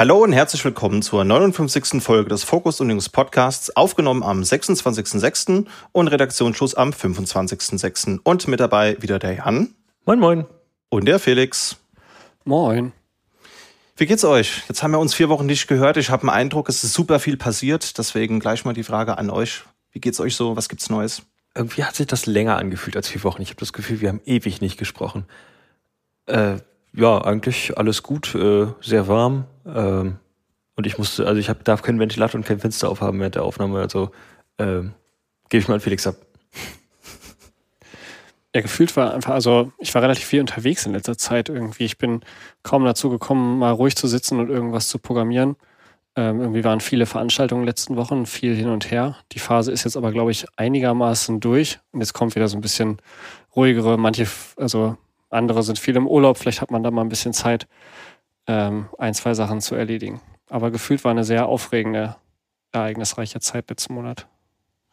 Hallo und herzlich willkommen zur 59. Folge des Fokus und News Podcasts, aufgenommen am 26.06. und Redaktionsschluss am 25.06. Und mit dabei wieder der Jan. Moin, moin. Und der Felix. Moin. Wie geht's euch? Jetzt haben wir uns vier Wochen nicht gehört. Ich habe den Eindruck, es ist super viel passiert. Deswegen gleich mal die Frage an euch. Wie geht's euch so? Was gibt's Neues? Irgendwie hat sich das länger angefühlt als vier Wochen. Ich habe das Gefühl, wir haben ewig nicht gesprochen. Äh, ja, eigentlich alles gut, äh, sehr warm. Ähm, und ich musste, also ich hab, darf keinen Ventilator und kein Fenster aufhaben während der Aufnahme, also ähm, gebe ich mal an Felix ab. Ja, gefühlt war einfach, also ich war relativ viel unterwegs in letzter Zeit irgendwie. Ich bin kaum dazu gekommen, mal ruhig zu sitzen und irgendwas zu programmieren. Ähm, irgendwie waren viele Veranstaltungen in den letzten Wochen, viel hin und her. Die Phase ist jetzt aber, glaube ich, einigermaßen durch. Und jetzt kommt wieder so ein bisschen ruhigere, manche, also andere sind viel im Urlaub, vielleicht hat man da mal ein bisschen Zeit, ähm, ein, zwei Sachen zu erledigen. Aber gefühlt war eine sehr aufregende, ereignisreiche Zeit letzten Monat.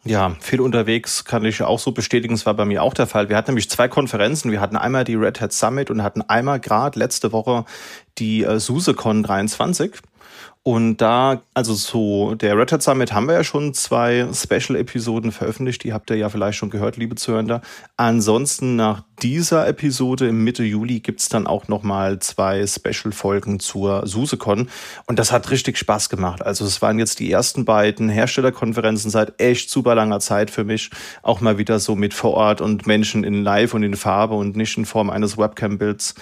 Ja, viel unterwegs kann ich auch so bestätigen. Es war bei mir auch der Fall. Wir hatten nämlich zwei Konferenzen. Wir hatten einmal die Red Hat Summit und hatten einmal gerade letzte Woche die äh, SuseCon 23. Und da, also so, der Red Hat Summit haben wir ja schon zwei Special-Episoden veröffentlicht. Die habt ihr ja vielleicht schon gehört, liebe Zuhörer. Ansonsten nach dieser Episode im Mitte Juli gibt's dann auch nochmal zwei Special-Folgen zur SuseCon. Und das hat richtig Spaß gemacht. Also es waren jetzt die ersten beiden Herstellerkonferenzen seit echt super langer Zeit für mich. Auch mal wieder so mit vor Ort und Menschen in Live und in Farbe und nicht in Form eines Webcam-Bilds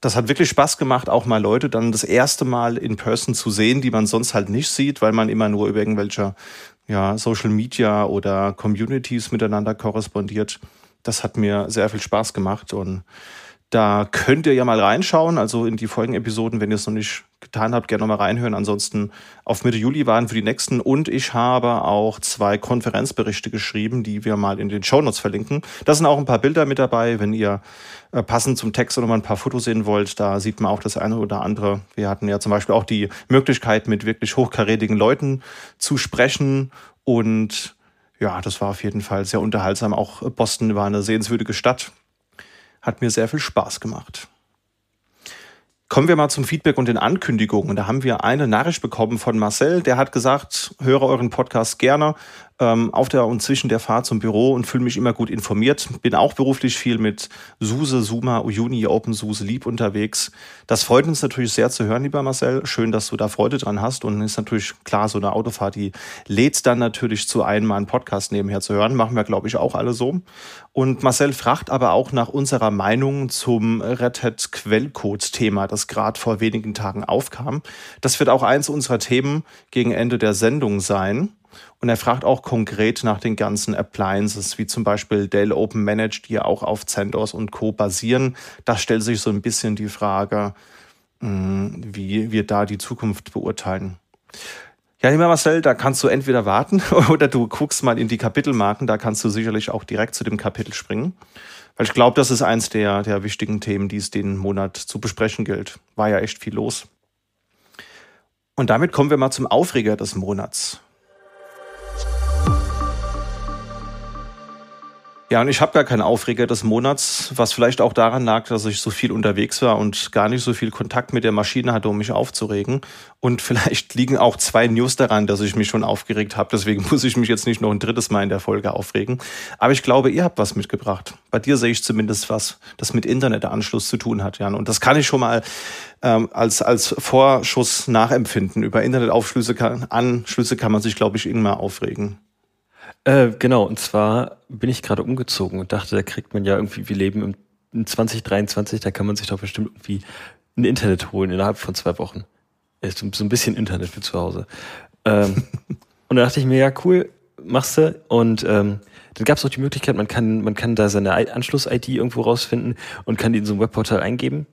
das hat wirklich Spaß gemacht, auch mal Leute dann das erste Mal in Person zu sehen, die man sonst halt nicht sieht, weil man immer nur über irgendwelche ja, Social Media oder Communities miteinander korrespondiert. Das hat mir sehr viel Spaß gemacht und da könnt ihr ja mal reinschauen, also in die folgenden Episoden, wenn ihr es noch nicht getan habt, gerne noch mal reinhören. Ansonsten auf Mitte Juli waren für die nächsten und ich habe auch zwei Konferenzberichte geschrieben, die wir mal in den Shownotes verlinken. Da sind auch ein paar Bilder mit dabei, wenn ihr äh, passend zum Text oder mal ein paar Fotos sehen wollt. Da sieht man auch das eine oder andere. Wir hatten ja zum Beispiel auch die Möglichkeit, mit wirklich hochkarätigen Leuten zu sprechen und ja, das war auf jeden Fall sehr unterhaltsam. Auch Boston war eine sehenswürdige Stadt. Hat mir sehr viel Spaß gemacht. Kommen wir mal zum Feedback und den Ankündigungen. Da haben wir eine Nachricht bekommen von Marcel, der hat gesagt, höre euren Podcast gerne ähm, auf der und zwischen der Fahrt zum Büro und fühle mich immer gut informiert. Bin auch beruflich viel mit SUSE, SUMA, Uni, OpenSUSE, Lieb unterwegs. Das freut uns natürlich sehr zu hören, lieber Marcel. Schön, dass du da Freude dran hast und ist natürlich klar, so eine Autofahrt, die lädt dann natürlich zu einem, mal einen Podcast nebenher zu hören. Machen wir, glaube ich, auch alle so. Und Marcel fragt aber auch nach unserer Meinung zum Red Hat Quellcode-Thema, das gerade vor wenigen Tagen aufkam. Das wird auch eins unserer Themen gegen Ende der Sendung sein. Und er fragt auch konkret nach den ganzen Appliances, wie zum Beispiel Dell Open Managed, die ja auch auf CentOS und Co. basieren. Da stellt sich so ein bisschen die Frage, hm, wie wir da die Zukunft beurteilen. Ja, lieber Marcel, da kannst du entweder warten oder du guckst mal in die Kapitelmarken, da kannst du sicherlich auch direkt zu dem Kapitel springen. Weil ich glaube, das ist eins der, der wichtigen Themen, die es den Monat zu besprechen gilt. War ja echt viel los. Und damit kommen wir mal zum Aufreger des Monats. Ja, und ich habe gar keinen Aufreger des Monats, was vielleicht auch daran lag, dass ich so viel unterwegs war und gar nicht so viel Kontakt mit der Maschine hatte, um mich aufzuregen. Und vielleicht liegen auch zwei News daran, dass ich mich schon aufgeregt habe. Deswegen muss ich mich jetzt nicht noch ein drittes Mal in der Folge aufregen. Aber ich glaube, ihr habt was mitgebracht. Bei dir sehe ich zumindest was, das mit Internetanschluss zu tun hat, Jan. Und das kann ich schon mal ähm, als, als Vorschuss nachempfinden. Über Internetaufschlüsse kann, Anschlüsse kann man sich, glaube ich, immer aufregen. Äh, genau, und zwar bin ich gerade umgezogen und dachte, da kriegt man ja irgendwie, wir leben im, in 2023, da kann man sich doch bestimmt irgendwie ein Internet holen innerhalb von zwei Wochen. So ein bisschen Internet für zu Hause. Ähm, und da dachte ich mir, ja, cool, machst du. Und ähm, dann gab es auch die Möglichkeit, man kann, man kann da seine Anschluss-ID irgendwo rausfinden und kann die in so ein Webportal eingeben.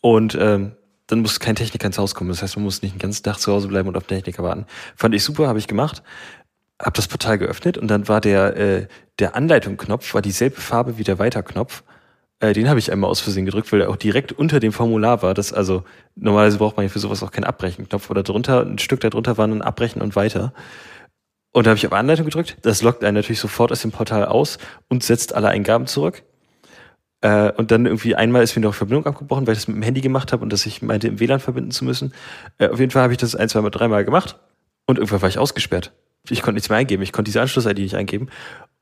Und ähm, dann muss kein Techniker ins Haus kommen. Das heißt, man muss nicht den ganzen Tag zu Hause bleiben und auf Techniker warten. Fand ich super, habe ich gemacht habe das Portal geöffnet und dann war der, äh, der Anleitungsknopf war dieselbe Farbe wie der Weiterknopf. Äh, den habe ich einmal aus Versehen gedrückt, weil er auch direkt unter dem Formular war. Das, also normalerweise braucht man ja für sowas auch keinen Abbrechenknopf oder drunter, ein Stück darunter war dann Abbrechen und weiter. Und da habe ich auf Anleitung gedrückt. Das lockt einen natürlich sofort aus dem Portal aus und setzt alle Eingaben zurück. Äh, und dann irgendwie einmal ist mir noch Verbindung abgebrochen, weil ich das mit dem Handy gemacht habe und dass ich meinte, im WLAN verbinden zu müssen. Äh, auf jeden Fall habe ich das ein, zwei Mal, dreimal gemacht und irgendwann war ich ausgesperrt. Ich konnte nichts mehr eingeben, ich konnte diese Anschluss-ID nicht eingeben.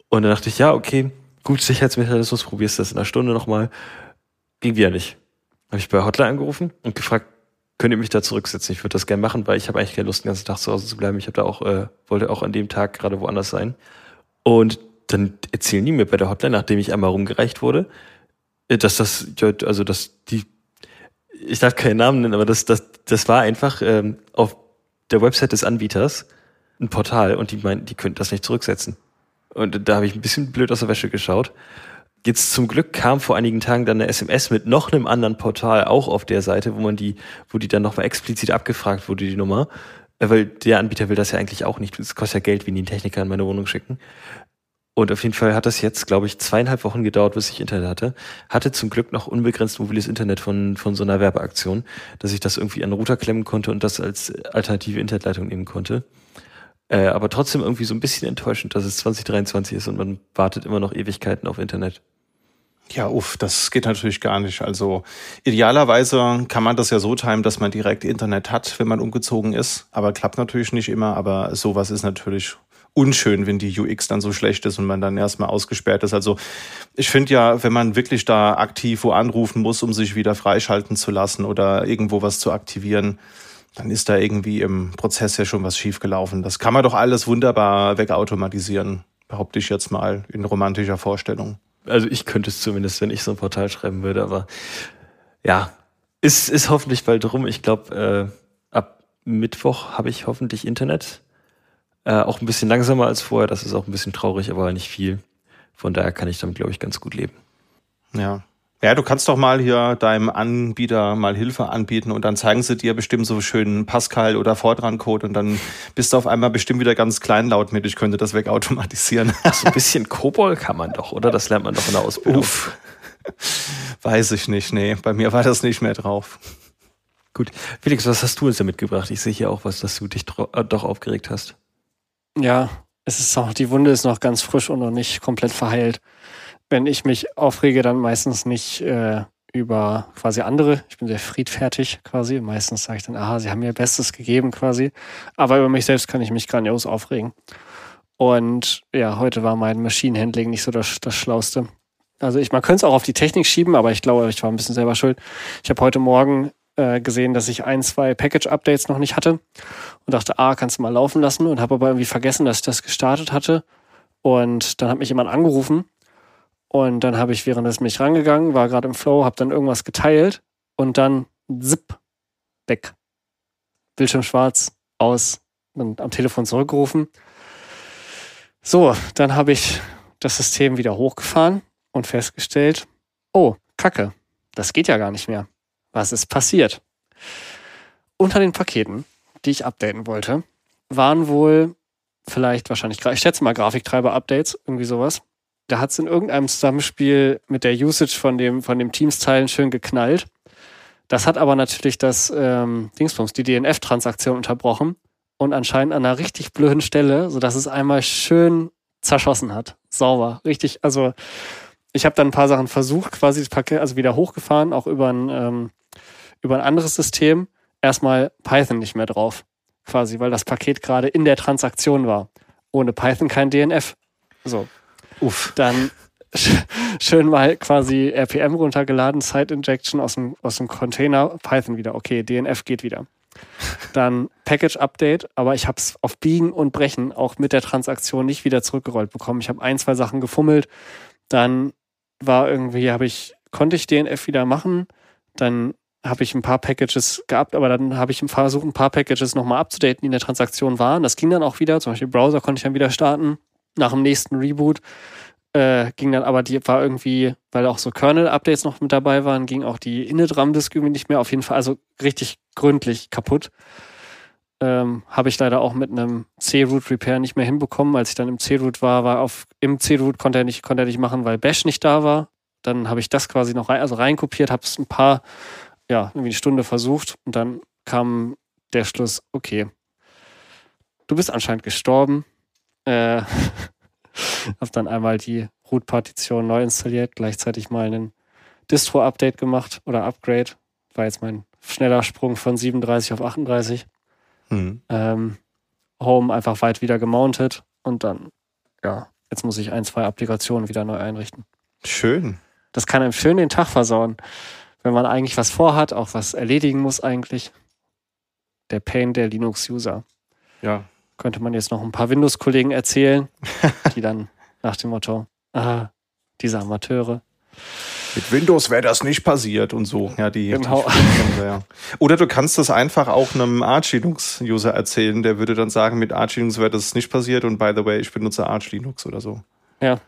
Und dann dachte ich, ja, okay, gut, Sicherheitsmechanismus, probierst das in einer Stunde nochmal. Ging wieder nicht. Habe ich bei Hotline angerufen und gefragt, könnt ihr mich da zurücksetzen? Ich würde das gerne machen, weil ich habe eigentlich keine Lust, den ganzen Tag zu Hause zu bleiben. Ich habe da auch, äh, wollte auch an dem Tag gerade woanders sein. Und dann erzählen die mir bei der Hotline, nachdem ich einmal rumgereicht wurde, äh, dass das, also dass die, ich darf keinen Namen nennen, aber das, das, das war einfach ähm, auf der Website des Anbieters ein Portal und die meinten, die könnten das nicht zurücksetzen. Und da habe ich ein bisschen blöd aus der Wäsche geschaut. Jetzt zum Glück kam vor einigen Tagen dann eine SMS mit noch einem anderen Portal auch auf der Seite, wo man die, wo die dann nochmal explizit abgefragt wurde, die Nummer. Äh, weil der Anbieter will das ja eigentlich auch nicht. Es kostet ja Geld, wie die einen Techniker in meine Wohnung schicken. Und auf jeden Fall hat das jetzt, glaube ich, zweieinhalb Wochen gedauert, bis ich Internet hatte. Hatte zum Glück noch unbegrenzt mobiles Internet von, von so einer Werbeaktion, dass ich das irgendwie an den Router klemmen konnte und das als alternative Internetleitung nehmen konnte. Äh, aber trotzdem irgendwie so ein bisschen enttäuschend, dass es 2023 ist und man wartet immer noch Ewigkeiten auf Internet. Ja, uff, das geht natürlich gar nicht. Also idealerweise kann man das ja so timen, dass man direkt Internet hat, wenn man umgezogen ist. Aber klappt natürlich nicht immer. Aber sowas ist natürlich unschön, wenn die UX dann so schlecht ist und man dann erstmal ausgesperrt ist. Also ich finde ja, wenn man wirklich da aktiv wo anrufen muss, um sich wieder freischalten zu lassen oder irgendwo was zu aktivieren, dann ist da irgendwie im Prozess ja schon was schiefgelaufen. Das kann man doch alles wunderbar wegautomatisieren, behaupte ich jetzt mal in romantischer Vorstellung. Also ich könnte es zumindest, wenn ich so ein Portal schreiben würde, aber ja, ist, ist hoffentlich bald rum. Ich glaube, äh, ab Mittwoch habe ich hoffentlich Internet. Äh, auch ein bisschen langsamer als vorher, das ist auch ein bisschen traurig, aber nicht viel. Von daher kann ich damit, glaube ich, ganz gut leben. Ja. Ja, du kannst doch mal hier deinem Anbieter mal Hilfe anbieten und dann zeigen sie dir bestimmt so schönen Pascal oder Fortran-Code und dann bist du auf einmal bestimmt wieder ganz kleinlaut mit. Ich könnte das wegautomatisieren. so ein bisschen Kobol kann man doch, oder? Das lernt man doch in der Ausbildung. Uff. Weiß ich nicht, nee. Bei mir war das nicht mehr drauf. Gut. Felix, was hast du uns da mitgebracht? Ich sehe hier auch was, dass du dich äh, doch aufgeregt hast. Ja, es ist auch, die Wunde ist noch ganz frisch und noch nicht komplett verheilt. Wenn ich mich aufrege, dann meistens nicht äh, über quasi andere. Ich bin sehr friedfertig quasi. Meistens sage ich dann, aha, sie haben mir Bestes gegeben quasi. Aber über mich selbst kann ich mich grandios aufregen. Und ja, heute war mein Machine Handling nicht so das, das Schlauste. Also ich, man könnte es auch auf die Technik schieben, aber ich glaube, ich war ein bisschen selber schuld. Ich habe heute Morgen äh, gesehen, dass ich ein, zwei Package-Updates noch nicht hatte und dachte, ah, kannst du mal laufen lassen und habe aber irgendwie vergessen, dass ich das gestartet hatte. Und dann hat mich jemand angerufen und dann habe ich währenddessen mich rangegangen, war gerade im Flow, habe dann irgendwas geteilt und dann zip, weg. Bildschirm schwarz, aus, dann am Telefon zurückgerufen. So, dann habe ich das System wieder hochgefahren und festgestellt, oh, Kacke, das geht ja gar nicht mehr. Was ist passiert? Unter den Paketen, die ich updaten wollte, waren wohl vielleicht wahrscheinlich, ich schätze mal Grafiktreiber-Updates, irgendwie sowas. Da hat es in irgendeinem Zusammenspiel mit der Usage von dem, von dem Teams-Teilen schön geknallt. Das hat aber natürlich das ähm, Dingsbums, die DNF-Transaktion unterbrochen und anscheinend an einer richtig blöden Stelle, sodass es einmal schön zerschossen hat. Sauber. Richtig, also ich habe dann ein paar Sachen versucht, quasi das Paket, also wieder hochgefahren, auch über ein ähm, über ein anderes System erstmal Python nicht mehr drauf. Quasi, weil das Paket gerade in der Transaktion war. Ohne Python kein DNF. So. Uff. Dann schön mal quasi RPM runtergeladen, Side Injection aus dem, aus dem Container, Python wieder. Okay, DNF geht wieder. Dann Package Update, aber ich habe es auf Biegen und Brechen auch mit der Transaktion nicht wieder zurückgerollt bekommen. Ich habe ein, zwei Sachen gefummelt. Dann war irgendwie, habe ich, konnte ich DNF wieder machen. Dann habe ich ein paar Packages gehabt, aber dann habe ich versucht, ein paar Packages nochmal abzudaten, die in der Transaktion waren. Das ging dann auch wieder. Zum Beispiel Browser konnte ich dann wieder starten. Nach dem nächsten Reboot äh, ging dann aber die, war irgendwie, weil auch so Kernel-Updates noch mit dabei waren, ging auch die Init-RAM-Disk irgendwie nicht mehr. Auf jeden Fall, also richtig gründlich kaputt. Ähm, habe ich leider auch mit einem C-Root-Repair nicht mehr hinbekommen. Als ich dann im C-Root war, war auf, im C-Root konnte er nicht, konnte er nicht machen, weil Bash nicht da war. Dann habe ich das quasi noch rein, also reinkopiert, habe es ein paar ja, irgendwie eine Stunde versucht und dann kam der Schluss, okay, du bist anscheinend gestorben. Äh, hab dann einmal die Root-Partition neu installiert, gleichzeitig mal einen Distro-Update gemacht oder Upgrade. War jetzt mein schneller Sprung von 37 auf 38. Mhm. Ähm, Home einfach weit wieder gemountet und dann, ja, jetzt muss ich ein, zwei Applikationen wieder neu einrichten. Schön. Das kann einem schön den Tag versauen, wenn man eigentlich was vorhat, auch was erledigen muss eigentlich. Der Pain der Linux-User. Ja. Könnte man jetzt noch ein paar Windows-Kollegen erzählen, die dann nach dem Motto, ah, diese Amateure. Mit Windows wäre das nicht passiert und so. Ja, die, genau. Die. Oder du kannst das einfach auch einem Arch Linux User erzählen, der würde dann sagen, mit Arch Linux wäre das nicht passiert und by the way, ich benutze Arch Linux oder so. Ja.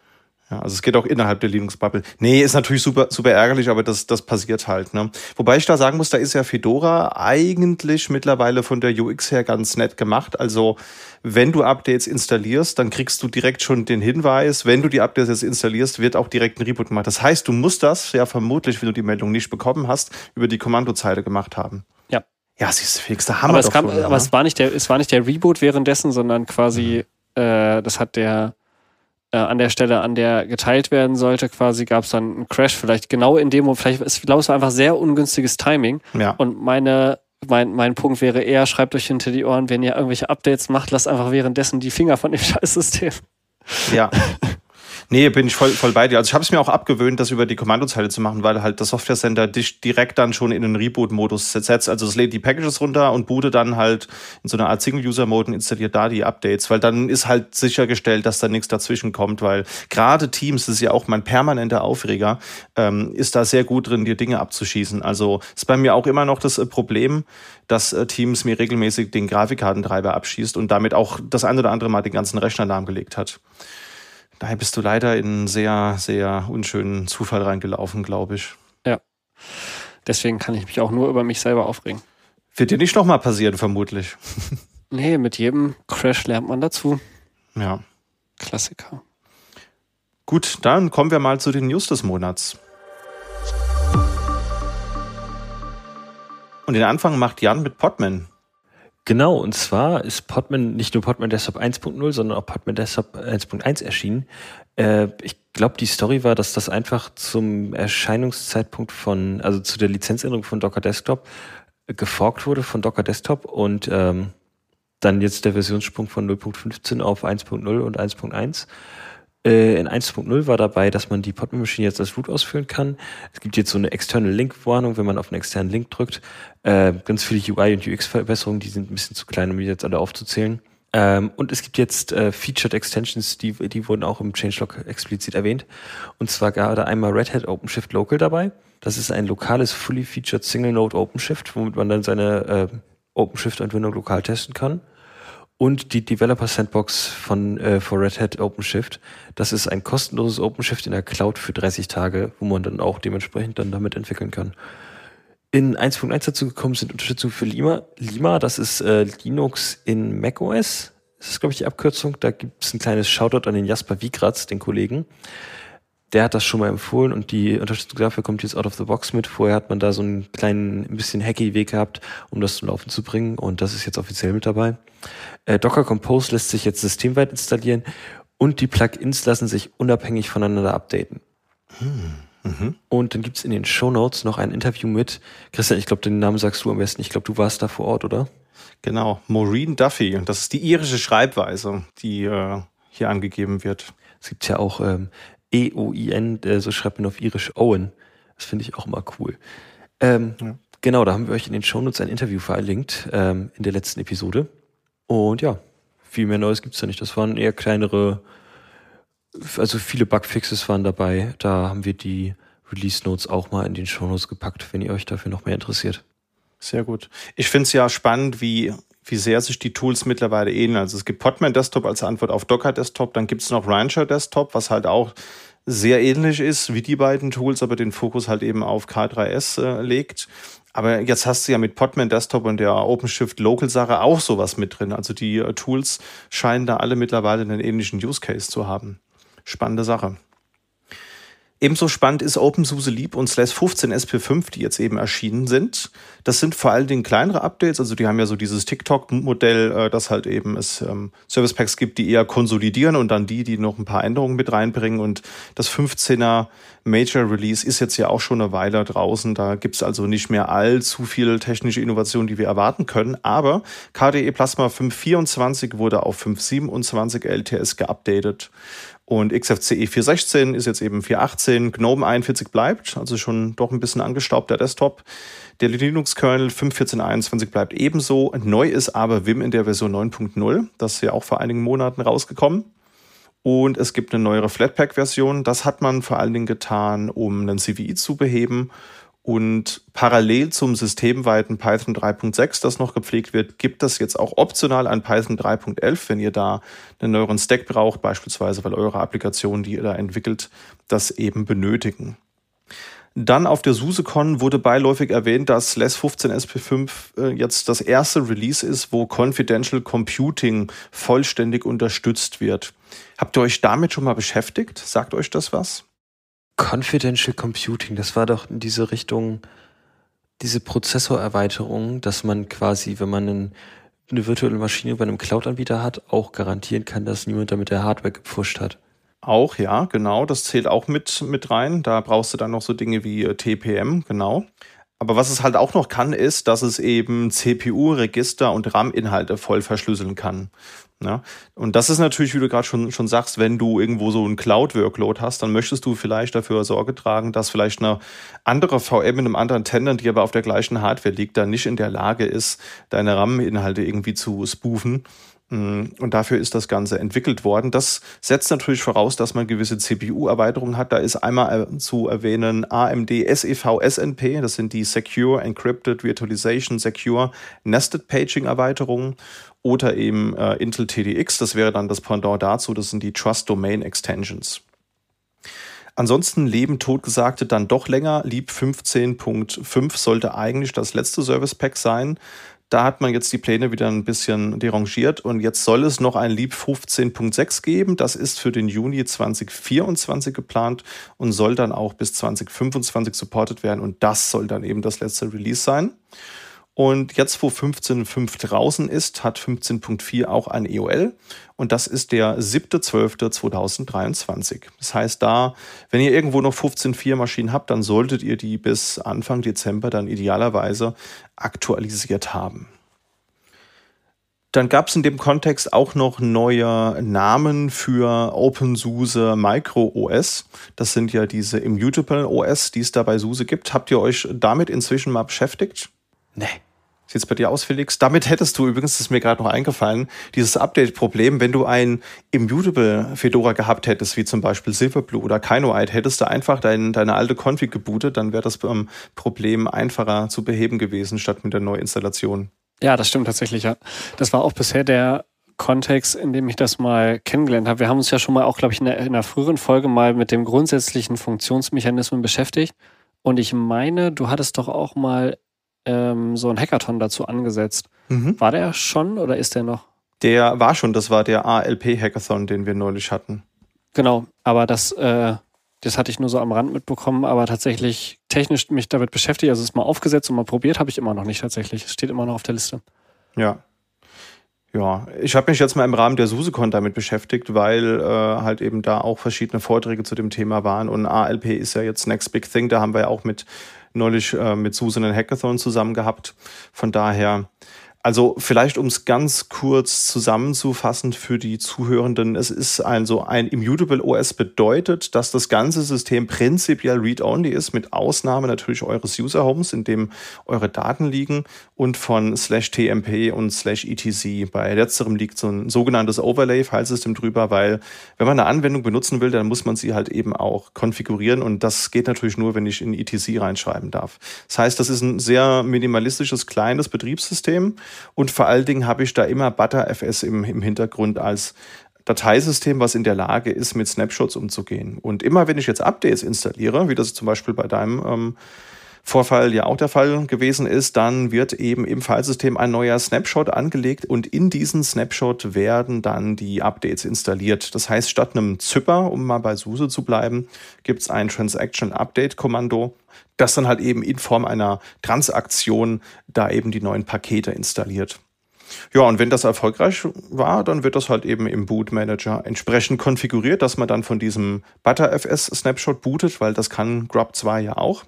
Ja, also es geht auch innerhalb der Linux-Bubble. Nee, ist natürlich super, super ärgerlich, aber das, das passiert halt. Ne? Wobei ich da sagen muss, da ist ja Fedora eigentlich mittlerweile von der UX her ganz nett gemacht. Also wenn du Updates installierst, dann kriegst du direkt schon den Hinweis, wenn du die Updates jetzt installierst, wird auch direkt ein Reboot gemacht. Das heißt, du musst das ja vermutlich, wenn du die Meldung nicht bekommen hast, über die Kommandozeile gemacht haben. Ja. Ja, sie ist fix, der Hammer. Aber, es, kam, schon, aber es, war nicht der, es war nicht der Reboot währenddessen, sondern quasi, mhm. äh, das hat der äh, an der Stelle, an der geteilt werden sollte, quasi gab es dann einen Crash, vielleicht genau in dem, vielleicht, ich glaube, es war einfach sehr ungünstiges Timing. Ja. Und meine, mein, mein Punkt wäre eher, schreibt euch hinter die Ohren, wenn ihr irgendwelche Updates macht, lasst einfach währenddessen die Finger von dem Scheißsystem. Ja. Nee, bin ich voll, voll bei dir. Also ich habe es mir auch abgewöhnt, das über die Kommandozeile zu machen, weil halt der Software Center dich direkt dann schon in den Reboot-Modus setzt. Also es lädt die Packages runter und bootet dann halt in so einer Art Single-User-Mode und installiert da die Updates, weil dann ist halt sichergestellt, dass da nichts dazwischen kommt, weil gerade Teams, das ist ja auch mein permanenter Aufreger, ähm, ist da sehr gut drin, dir Dinge abzuschießen. Also ist bei mir auch immer noch das äh, Problem, dass äh, Teams mir regelmäßig den Grafikkartentreiber abschießt und damit auch das ein oder andere Mal den ganzen Rechner lahmgelegt hat. Daher bist du leider in einen sehr, sehr unschönen Zufall reingelaufen, glaube ich. Ja. Deswegen kann ich mich auch nur über mich selber aufregen. Wird dir nicht nochmal passieren, vermutlich. nee, mit jedem Crash lernt man dazu. Ja. Klassiker. Gut, dann kommen wir mal zu den News des Monats. Und den Anfang macht Jan mit Podman. Genau, und zwar ist Podman nicht nur Podman Desktop 1.0, sondern auch Podman Desktop 1.1 erschienen. Äh, ich glaube, die Story war, dass das einfach zum Erscheinungszeitpunkt von, also zu der Lizenzänderung von Docker Desktop äh, geforkt wurde von Docker Desktop und ähm, dann jetzt der Versionssprung von 0.15 auf 1.0 und 1.1 äh, in 1.0 war dabei, dass man die Podman Machine jetzt als Root ausführen kann. Es gibt jetzt so eine External Link Warnung, wenn man auf einen externen Link drückt. Äh, ganz viele UI und UX Verbesserungen, die sind ein bisschen zu klein, um die jetzt alle aufzuzählen. Ähm, und es gibt jetzt äh, Featured Extensions, die, die wurden auch im Changelog explizit erwähnt. Und zwar gerade einmal Red Hat OpenShift Local dabei. Das ist ein lokales, fully featured Single Node OpenShift, womit man dann seine äh, OpenShift-Anwendung lokal testen kann und die Developer Sandbox von äh, for Red Hat OpenShift. Das ist ein kostenloses OpenShift in der Cloud für 30 Tage, wo man dann auch dementsprechend dann damit entwickeln kann. In 1.1 dazu gekommen sind Unterstützung für Lima. Lima, das ist äh, Linux in macOS. Das ist, glaube ich, die Abkürzung. Da gibt es ein kleines Shoutout an den Jasper Wiegratz, den Kollegen der hat das schon mal empfohlen und die Unterstützung dafür kommt jetzt out of the box mit. Vorher hat man da so einen kleinen, ein bisschen hacky Weg gehabt, um das zum Laufen zu bringen und das ist jetzt offiziell mit dabei. Äh, Docker Compose lässt sich jetzt systemweit installieren und die Plugins lassen sich unabhängig voneinander updaten. Hm. Mhm. Und dann gibt's in den Show Notes noch ein Interview mit, Christian, ich glaube, den Namen sagst du am besten. Ich glaube, du warst da vor Ort, oder? Genau, Maureen Duffy. Das ist die irische Schreibweise, die äh, hier angegeben wird. Es gibt ja auch ähm, E-O-I-N, so schreibt man auf irisch Owen. Das finde ich auch immer cool. Ähm, ja. Genau, da haben wir euch in den Shownotes ein Interview verlinkt ähm, in der letzten Episode. Und ja, viel mehr Neues gibt's da nicht. Das waren eher kleinere, also viele Bugfixes waren dabei. Da haben wir die Release Notes auch mal in den Shownotes gepackt, wenn ihr euch dafür noch mehr interessiert. Sehr gut. Ich finde es ja spannend, wie wie sehr sich die Tools mittlerweile ähneln. Also es gibt Podman Desktop als Antwort auf Docker Desktop, dann gibt es noch Rancher Desktop, was halt auch sehr ähnlich ist wie die beiden Tools, aber den Fokus halt eben auf K3S äh, legt. Aber jetzt hast du ja mit Podman Desktop und der OpenShift Local Sache auch sowas mit drin. Also die äh, Tools scheinen da alle mittlerweile einen ähnlichen Use Case zu haben. Spannende Sache. Ebenso spannend ist OpenSUSE Leap und Slash 15 SP5, die jetzt eben erschienen sind. Das sind vor allen Dingen kleinere Updates, also die haben ja so dieses TikTok-Modell, äh, dass halt eben es ähm, Service Packs gibt, die eher konsolidieren und dann die, die noch ein paar Änderungen mit reinbringen. Und das 15er Major Release ist jetzt ja auch schon eine Weile draußen. Da gibt's also nicht mehr allzu viel technische Innovation, die wir erwarten können. Aber KDE Plasma 524 wurde auf 527 LTS geupdatet. Und XFCE 416 ist jetzt eben 418, GNOME 41 bleibt, also schon doch ein bisschen angestaubt der Desktop. Der Linux-Kernel 5.14.21 bleibt ebenso. Neu ist aber Vim in der Version 9.0. Das ist ja auch vor einigen Monaten rausgekommen. Und es gibt eine neuere Flatpak-Version. Das hat man vor allen Dingen getan, um einen CVI zu beheben und parallel zum systemweiten Python 3.6, das noch gepflegt wird, gibt es jetzt auch optional ein Python 3.11, wenn ihr da einen neueren Stack braucht, beispielsweise, weil eure Applikationen, die ihr da entwickelt, das eben benötigen. Dann auf der SuseCon wurde beiläufig erwähnt, dass LES 15 SP5 äh, jetzt das erste Release ist, wo Confidential Computing vollständig unterstützt wird. Habt ihr euch damit schon mal beschäftigt? Sagt euch das was? Confidential Computing, das war doch in diese Richtung, diese Prozessorerweiterung, dass man quasi, wenn man einen, eine virtuelle Maschine bei einem Cloud-Anbieter hat, auch garantieren kann, dass niemand damit der Hardware gepfuscht hat. Auch, ja, genau, das zählt auch mit, mit rein. Da brauchst du dann noch so Dinge wie äh, TPM, genau. Aber was es halt auch noch kann, ist, dass es eben CPU, Register und RAM-Inhalte voll verschlüsseln kann. Ja? Und das ist natürlich, wie du gerade schon, schon sagst, wenn du irgendwo so ein Cloud-Workload hast, dann möchtest du vielleicht dafür Sorge tragen, dass vielleicht eine andere VM in einem anderen Tenant, die aber auf der gleichen Hardware liegt, dann nicht in der Lage ist, deine RAM-Inhalte irgendwie zu spoofen. Mm, und dafür ist das Ganze entwickelt worden. Das setzt natürlich voraus, dass man gewisse CPU-Erweiterungen hat. Da ist einmal äh, zu erwähnen AMD SEV SNP, das sind die Secure Encrypted Virtualization Secure Nested Paging Erweiterungen oder eben äh, Intel TDX, das wäre dann das Pendant dazu, das sind die Trust Domain Extensions. Ansonsten leben totgesagte dann doch länger. Leap 15.5 sollte eigentlich das letzte Service Pack sein. Da hat man jetzt die Pläne wieder ein bisschen derangiert und jetzt soll es noch ein Leap 15.6 geben. Das ist für den Juni 2024 geplant und soll dann auch bis 2025 supported werden und das soll dann eben das letzte Release sein. Und jetzt, wo 15.5 draußen ist, hat 15.4 auch ein EOL. Und das ist der 7.12.2023. Das heißt, da, wenn ihr irgendwo noch 15.4 Maschinen habt, dann solltet ihr die bis Anfang Dezember dann idealerweise aktualisiert haben. Dann gab es in dem Kontext auch noch neue Namen für OpenSUSE Micro OS. Das sind ja diese Immutable OS, die es da bei SUSE gibt. Habt ihr euch damit inzwischen mal beschäftigt? Nee. Sieht es bei dir aus, Felix? Damit hättest du übrigens, das ist mir gerade noch eingefallen, dieses Update-Problem, wenn du ein Immutable Fedora gehabt hättest, wie zum Beispiel Silverblue oder Kinoite, hättest du einfach dein, deine alte Config gebootet, dann wäre das ähm, Problem einfacher zu beheben gewesen, statt mit der Neuinstallation. Ja, das stimmt tatsächlich, ja. Das war auch bisher der Kontext, in dem ich das mal kennengelernt habe. Wir haben uns ja schon mal auch, glaube ich, in, der, in einer früheren Folge mal mit dem grundsätzlichen Funktionsmechanismen beschäftigt. Und ich meine, du hattest doch auch mal ähm, so ein Hackathon dazu angesetzt. Mhm. War der schon oder ist der noch? Der war schon, das war der ALP-Hackathon, den wir neulich hatten. Genau, aber das, äh, das hatte ich nur so am Rand mitbekommen, aber tatsächlich technisch mich damit beschäftigt, also es mal aufgesetzt und mal probiert, habe ich immer noch nicht tatsächlich. Es steht immer noch auf der Liste. Ja. Ja, ich habe mich jetzt mal im Rahmen der SuseCon damit beschäftigt, weil äh, halt eben da auch verschiedene Vorträge zu dem Thema waren und ALP ist ja jetzt Next Big Thing, da haben wir ja auch mit neulich äh, mit Susan einen Hackathon zusammen gehabt. Von daher also vielleicht, um es ganz kurz zusammenzufassen für die Zuhörenden, es ist also ein Immutable OS bedeutet, dass das ganze System prinzipiell read-only ist, mit Ausnahme natürlich eures User-Homes, in dem eure Daten liegen und von slash TMP und slash ETC. Bei letzterem liegt so ein sogenanntes Overlay-Filesystem drüber, weil wenn man eine Anwendung benutzen will, dann muss man sie halt eben auch konfigurieren und das geht natürlich nur, wenn ich in ETC reinschreiben darf. Das heißt, das ist ein sehr minimalistisches, kleines Betriebssystem und vor allen Dingen habe ich da immer ButterFS im, im Hintergrund als Dateisystem, was in der Lage ist, mit Snapshots umzugehen. Und immer wenn ich jetzt Updates installiere, wie das zum Beispiel bei deinem ähm, Vorfall ja auch der Fall gewesen ist, dann wird eben im Filesystem ein neuer Snapshot angelegt und in diesen Snapshot werden dann die Updates installiert. Das heißt, statt einem Zypper, um mal bei SUSE zu bleiben, gibt es ein Transaction Update Kommando, das dann halt eben in Form einer Transaktion da eben die neuen Pakete installiert. Ja, und wenn das erfolgreich war, dann wird das halt eben im Boot Manager entsprechend konfiguriert, dass man dann von diesem ButterFS Snapshot bootet, weil das kann Grub 2 ja auch.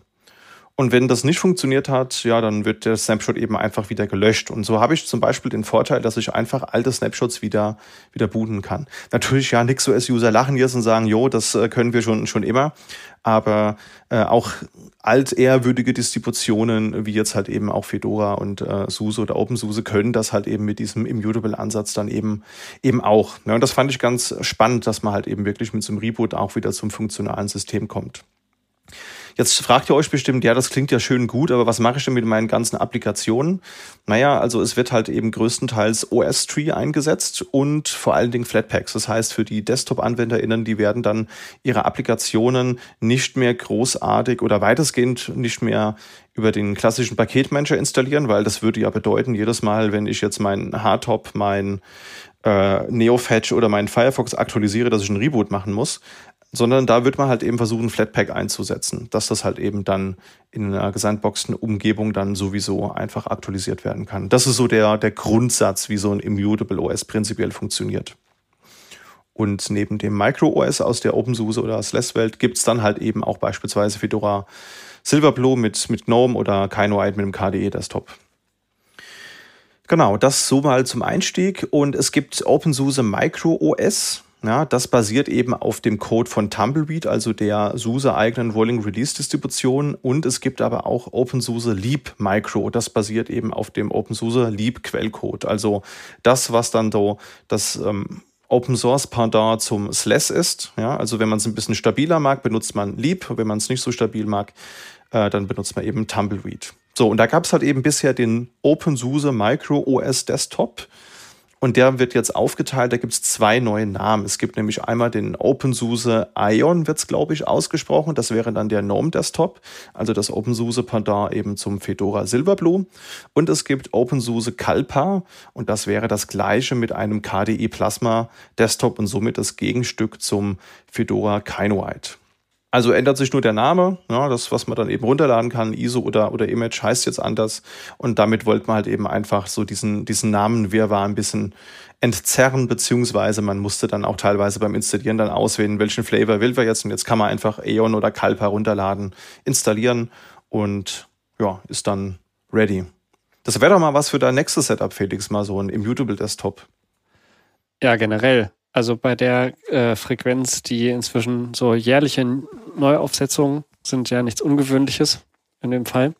Und wenn das nicht funktioniert hat, ja, dann wird der Snapshot eben einfach wieder gelöscht. Und so habe ich zum Beispiel den Vorteil, dass ich einfach alte Snapshots wieder, wieder booten kann. Natürlich, ja, nix so als User lachen jetzt und sagen, jo, das äh, können wir schon, schon immer. Aber äh, auch altehrwürdige Distributionen, wie jetzt halt eben auch Fedora und äh, SUSE oder OpenSUSE, können das halt eben mit diesem Immutable-Ansatz dann eben, eben auch. Ja, und das fand ich ganz spannend, dass man halt eben wirklich mit so einem Reboot auch wieder zum funktionalen System kommt. Jetzt fragt ihr euch bestimmt, ja, das klingt ja schön gut, aber was mache ich denn mit meinen ganzen Applikationen? Naja, also es wird halt eben größtenteils OS-Tree eingesetzt und vor allen Dingen Flatpaks. Das heißt, für die Desktop-AnwenderInnen, die werden dann ihre Applikationen nicht mehr großartig oder weitestgehend nicht mehr über den klassischen Paketmanager installieren, weil das würde ja bedeuten, jedes Mal, wenn ich jetzt mein Hardtop, mein äh, NeoFetch oder meinen Firefox aktualisiere, dass ich einen Reboot machen muss sondern da wird man halt eben versuchen, Flatpak einzusetzen, dass das halt eben dann in einer gesandboxten Umgebung dann sowieso einfach aktualisiert werden kann. Das ist so der, der Grundsatz, wie so ein Immutable OS prinzipiell funktioniert. Und neben dem Micro OS aus der OpenSUSE oder SLES-Welt gibt es dann halt eben auch beispielsweise Fedora Silverblue mit, mit GNOME oder KinoEye mit dem KDE-Desktop. Genau, das so mal zum Einstieg. Und es gibt OpenSUSE Micro OS. Ja, das basiert eben auf dem Code von Tumbleweed, also der SUSE eigenen Rolling Release Distribution. Und es gibt aber auch OpenSUSE Leap Micro. Das basiert eben auf dem OpenSUSE Leap Quellcode. Also das, was dann so das ähm, Open Source Pendant zum SLES ist. Ja, also wenn man es ein bisschen stabiler mag, benutzt man Leap. Wenn man es nicht so stabil mag, äh, dann benutzt man eben Tumbleweed. So, und da gab es halt eben bisher den OpenSUSE Micro OS Desktop. Und der wird jetzt aufgeteilt, da gibt es zwei neue Namen. Es gibt nämlich einmal den OpenSUSE Ion, wird es, glaube ich, ausgesprochen. Das wäre dann der GNOME Desktop, also das OpenSUSE Pendant eben zum Fedora Silverblue. Und es gibt OpenSUSE Kalpa und das wäre das gleiche mit einem KDE Plasma Desktop und somit das Gegenstück zum Fedora Kinoite. Also ändert sich nur der Name, ja, das, was man dann eben runterladen kann, ISO oder, oder Image heißt jetzt anders. Und damit wollte man halt eben einfach so diesen, diesen Namen Wirrwarr ein bisschen entzerren, beziehungsweise man musste dann auch teilweise beim Installieren dann auswählen, welchen Flavor will wir jetzt. Und jetzt kann man einfach Aeon oder Kalpa runterladen, installieren und ja, ist dann ready. Das wäre doch mal was für dein nächstes Setup, Felix, mal so ein Immutable Desktop. Ja, generell. Also bei der äh, Frequenz, die inzwischen so jährliche Neuaufsetzungen sind ja nichts Ungewöhnliches in dem Fall.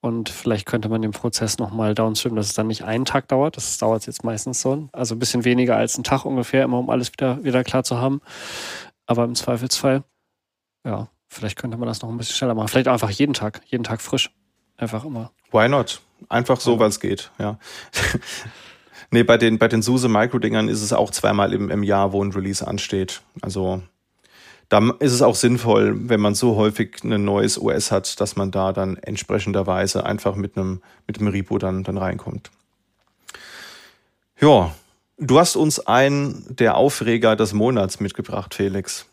Und vielleicht könnte man den Prozess nochmal downstreamen, dass es dann nicht einen Tag dauert. Das dauert jetzt meistens so. Also ein bisschen weniger als einen Tag ungefähr, immer um alles wieder, wieder klar zu haben. Aber im Zweifelsfall, ja, vielleicht könnte man das noch ein bisschen schneller machen. Vielleicht einfach jeden Tag, jeden Tag frisch. Einfach immer. Why not? Einfach so, weil es geht, ja. Nee, bei den, bei den SUSE Micro-Dingern ist es auch zweimal im, im Jahr, wo ein Release ansteht. Also da ist es auch sinnvoll, wenn man so häufig ein neues OS hat, dass man da dann entsprechenderweise einfach mit einem, mit einem Repo dann, dann reinkommt. Ja, du hast uns einen der Aufreger des Monats mitgebracht, Felix.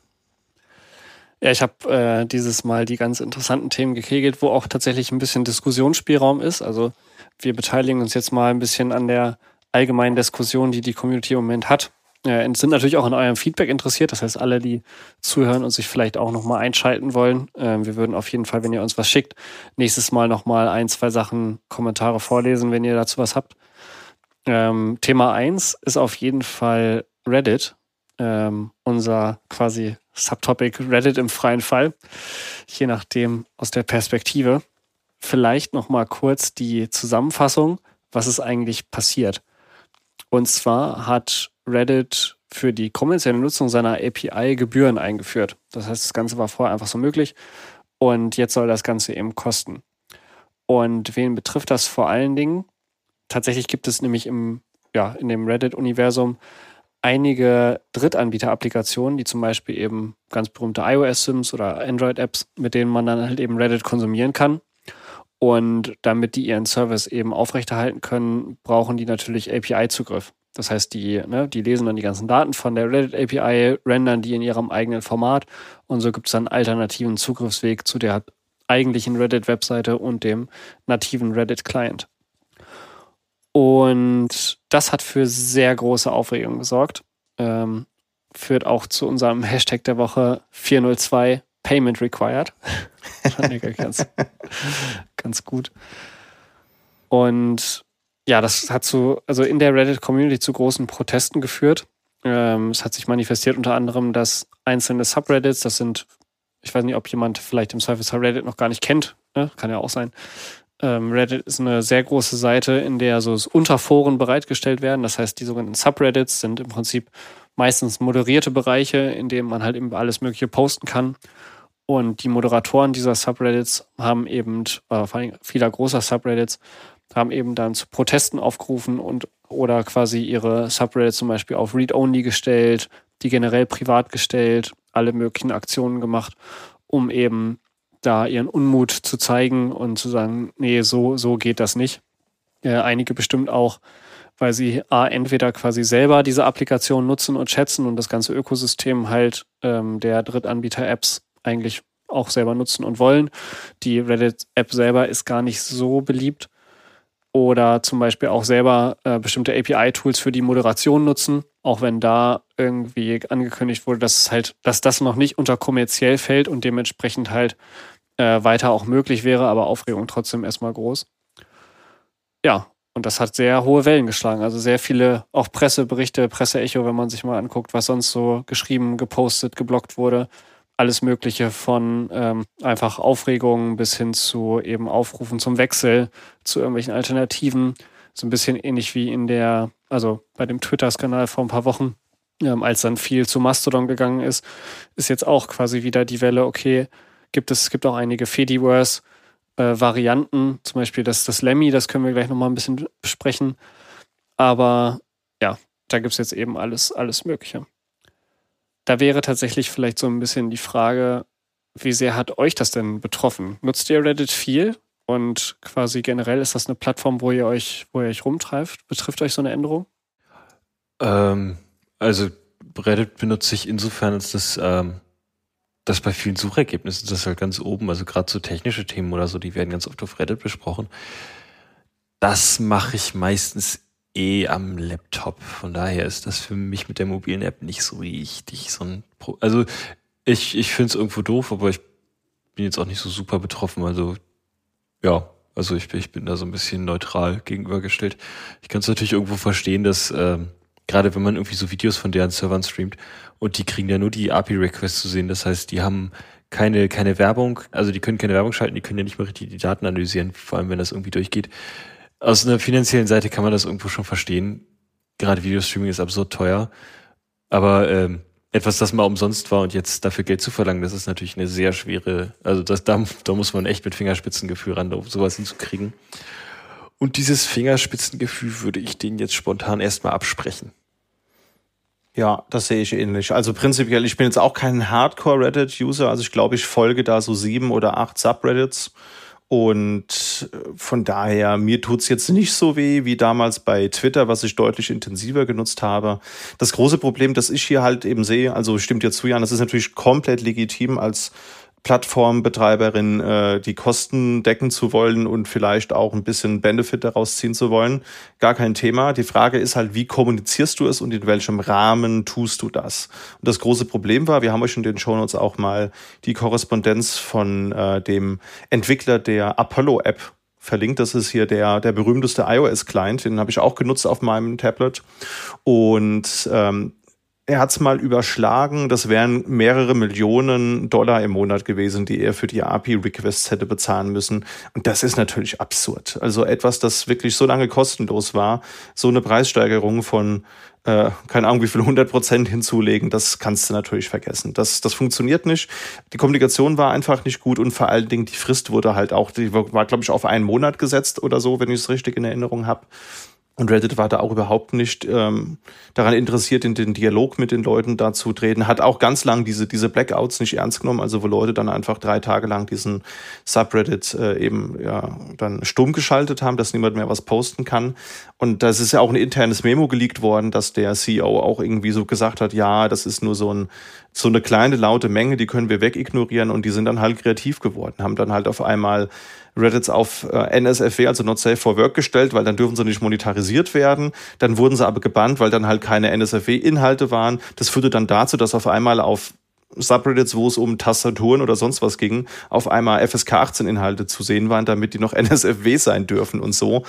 Ja, ich habe äh, dieses Mal die ganz interessanten Themen gekegelt, wo auch tatsächlich ein bisschen Diskussionsspielraum ist. Also wir beteiligen uns jetzt mal ein bisschen an der allgemeinen Diskussionen, die die Community im Moment hat. Äh, sind natürlich auch an eurem Feedback interessiert. Das heißt, alle, die zuhören und sich vielleicht auch nochmal einschalten wollen, äh, wir würden auf jeden Fall, wenn ihr uns was schickt, nächstes Mal nochmal ein, zwei Sachen, Kommentare vorlesen, wenn ihr dazu was habt. Ähm, Thema eins ist auf jeden Fall Reddit. Ähm, unser quasi Subtopic Reddit im freien Fall. Je nachdem aus der Perspektive. Vielleicht nochmal kurz die Zusammenfassung, was ist eigentlich passiert. Und zwar hat Reddit für die kommerzielle Nutzung seiner API Gebühren eingeführt. Das heißt, das Ganze war vorher einfach so möglich und jetzt soll das Ganze eben kosten. Und wen betrifft das vor allen Dingen? Tatsächlich gibt es nämlich im, ja, in dem Reddit-Universum einige Drittanbieter-Applikationen, die zum Beispiel eben ganz berühmte iOS-Sims oder Android-Apps, mit denen man dann halt eben Reddit konsumieren kann. Und damit die ihren Service eben aufrechterhalten können, brauchen die natürlich API-Zugriff. Das heißt, die, ne, die lesen dann die ganzen Daten von der Reddit API, rendern die in ihrem eigenen Format und so gibt es dann einen alternativen Zugriffsweg zu der eigentlichen Reddit-Webseite und dem nativen Reddit-Client. Und das hat für sehr große Aufregung gesorgt. Ähm, führt auch zu unserem Hashtag der Woche 402 Payment Required. ganz, ganz gut. Und ja, das hat zu, also in der Reddit-Community zu großen Protesten geführt. Ähm, es hat sich manifestiert unter anderem, dass einzelne Subreddits, das sind, ich weiß nicht, ob jemand vielleicht im Service Reddit noch gar nicht kennt, ne? kann ja auch sein. Ähm, Reddit ist eine sehr große Seite, in der so Unterforen bereitgestellt werden. Das heißt, die sogenannten Subreddits sind im Prinzip meistens moderierte Bereiche, in denen man halt eben alles Mögliche posten kann. Und die Moderatoren dieser Subreddits haben eben, äh, vor allem vieler großer Subreddits, haben eben dann zu Protesten aufgerufen und oder quasi ihre Subreddits zum Beispiel auf Read-Only gestellt, die generell privat gestellt, alle möglichen Aktionen gemacht, um eben da ihren Unmut zu zeigen und zu sagen, nee, so, so geht das nicht. Äh, einige bestimmt auch, weil sie A, entweder quasi selber diese Applikation nutzen und schätzen und das ganze Ökosystem halt ähm, der Drittanbieter-Apps eigentlich auch selber nutzen und wollen. Die Reddit-App selber ist gar nicht so beliebt oder zum Beispiel auch selber äh, bestimmte API-Tools für die Moderation nutzen, auch wenn da irgendwie angekündigt wurde, dass halt, dass das noch nicht unter kommerziell fällt und dementsprechend halt äh, weiter auch möglich wäre, aber Aufregung trotzdem erstmal groß. Ja, und das hat sehr hohe Wellen geschlagen. Also sehr viele auch Presseberichte, Presseecho, wenn man sich mal anguckt, was sonst so geschrieben, gepostet, geblockt wurde alles Mögliche von ähm, einfach Aufregungen bis hin zu eben Aufrufen zum Wechsel, zu irgendwelchen Alternativen. So ein bisschen ähnlich wie in der, also bei dem Twitter-Skandal vor ein paar Wochen, ähm, als dann viel zu Mastodon gegangen ist, ist jetzt auch quasi wieder die Welle, okay, gibt es, gibt auch einige Fediverse-Varianten, äh, zum Beispiel das, das Lemmy, das können wir gleich nochmal ein bisschen besprechen. Aber ja, da gibt es jetzt eben alles, alles Mögliche. Da wäre tatsächlich vielleicht so ein bisschen die Frage, wie sehr hat euch das denn betroffen? Nutzt ihr Reddit viel? Und quasi generell ist das eine Plattform, wo ihr euch, wo ihr euch rumtreibt? Betrifft euch so eine Änderung? Ähm, also Reddit benutze ich insofern, als das, ähm, das bei vielen Suchergebnissen, das ist halt ganz oben, also gerade so technische Themen oder so, die werden ganz oft auf Reddit besprochen. Das mache ich meistens eh am Laptop. Von daher ist das für mich mit der mobilen App nicht so richtig so ein Pro Also ich, ich finde es irgendwo doof, aber ich bin jetzt auch nicht so super betroffen. Also ja, also ich, ich bin da so ein bisschen neutral gegenübergestellt. Ich kann es natürlich irgendwo verstehen, dass ähm, gerade wenn man irgendwie so Videos von deren Servern streamt und die kriegen ja nur die API-Requests zu sehen. Das heißt, die haben keine, keine Werbung, also die können keine Werbung schalten, die können ja nicht mal richtig die Daten analysieren, vor allem wenn das irgendwie durchgeht. Aus einer finanziellen Seite kann man das irgendwo schon verstehen. Gerade Videostreaming ist absurd teuer. Aber ähm, etwas, das mal umsonst war und jetzt dafür Geld zu verlangen, das ist natürlich eine sehr schwere, also das, da, da muss man echt mit Fingerspitzengefühl ran, um sowas hinzukriegen. Und dieses Fingerspitzengefühl würde ich denen jetzt spontan erstmal absprechen. Ja, das sehe ich ähnlich. Also prinzipiell, ich bin jetzt auch kein Hardcore-Reddit-User, also ich glaube, ich folge da so sieben oder acht Subreddits. Und äh, von daher, mir tut's jetzt nicht so weh wie damals bei Twitter, was ich deutlich intensiver genutzt habe. Das große Problem, das ich hier halt eben sehe, also stimmt dir zu, Jan, das ist natürlich komplett legitim als Plattformbetreiberin äh, die Kosten decken zu wollen und vielleicht auch ein bisschen Benefit daraus ziehen zu wollen. Gar kein Thema. Die Frage ist halt, wie kommunizierst du es und in welchem Rahmen tust du das? Und das große Problem war, wir haben euch in den Shownotes auch mal die Korrespondenz von äh, dem Entwickler der Apollo-App verlinkt. Das ist hier der, der berühmteste iOS-Client, den habe ich auch genutzt auf meinem Tablet. Und ähm, er hat es mal überschlagen, das wären mehrere Millionen Dollar im Monat gewesen, die er für die API-Requests hätte bezahlen müssen. Und das ist natürlich absurd. Also etwas, das wirklich so lange kostenlos war, so eine Preissteigerung von, äh, keine Ahnung, wie viel 100 Prozent hinzulegen, das kannst du natürlich vergessen. Das, das funktioniert nicht. Die Kommunikation war einfach nicht gut und vor allen Dingen die Frist wurde halt auch, die war, glaube ich, auf einen Monat gesetzt oder so, wenn ich es richtig in Erinnerung habe. Und Reddit war da auch überhaupt nicht ähm, daran interessiert, in den Dialog mit den Leuten da zu treten. Hat auch ganz lang diese, diese Blackouts nicht ernst genommen, also wo Leute dann einfach drei Tage lang diesen Subreddit äh, eben ja dann stumm geschaltet haben, dass niemand mehr was posten kann. Und das ist ja auch ein internes Memo geleakt worden, dass der CEO auch irgendwie so gesagt hat, ja, das ist nur so ein so eine kleine laute Menge, die können wir wegignorieren und die sind dann halt kreativ geworden, haben dann halt auf einmal Reddits auf äh, NSFW, also Not Safe for Work gestellt, weil dann dürfen sie nicht monetarisiert werden. Dann wurden sie aber gebannt, weil dann halt keine NSFW-Inhalte waren. Das führte dann dazu, dass auf einmal auf Subreddits, wo es um Tastaturen oder sonst was ging, auf einmal FSK 18 Inhalte zu sehen waren, damit die noch NSFW sein dürfen und so.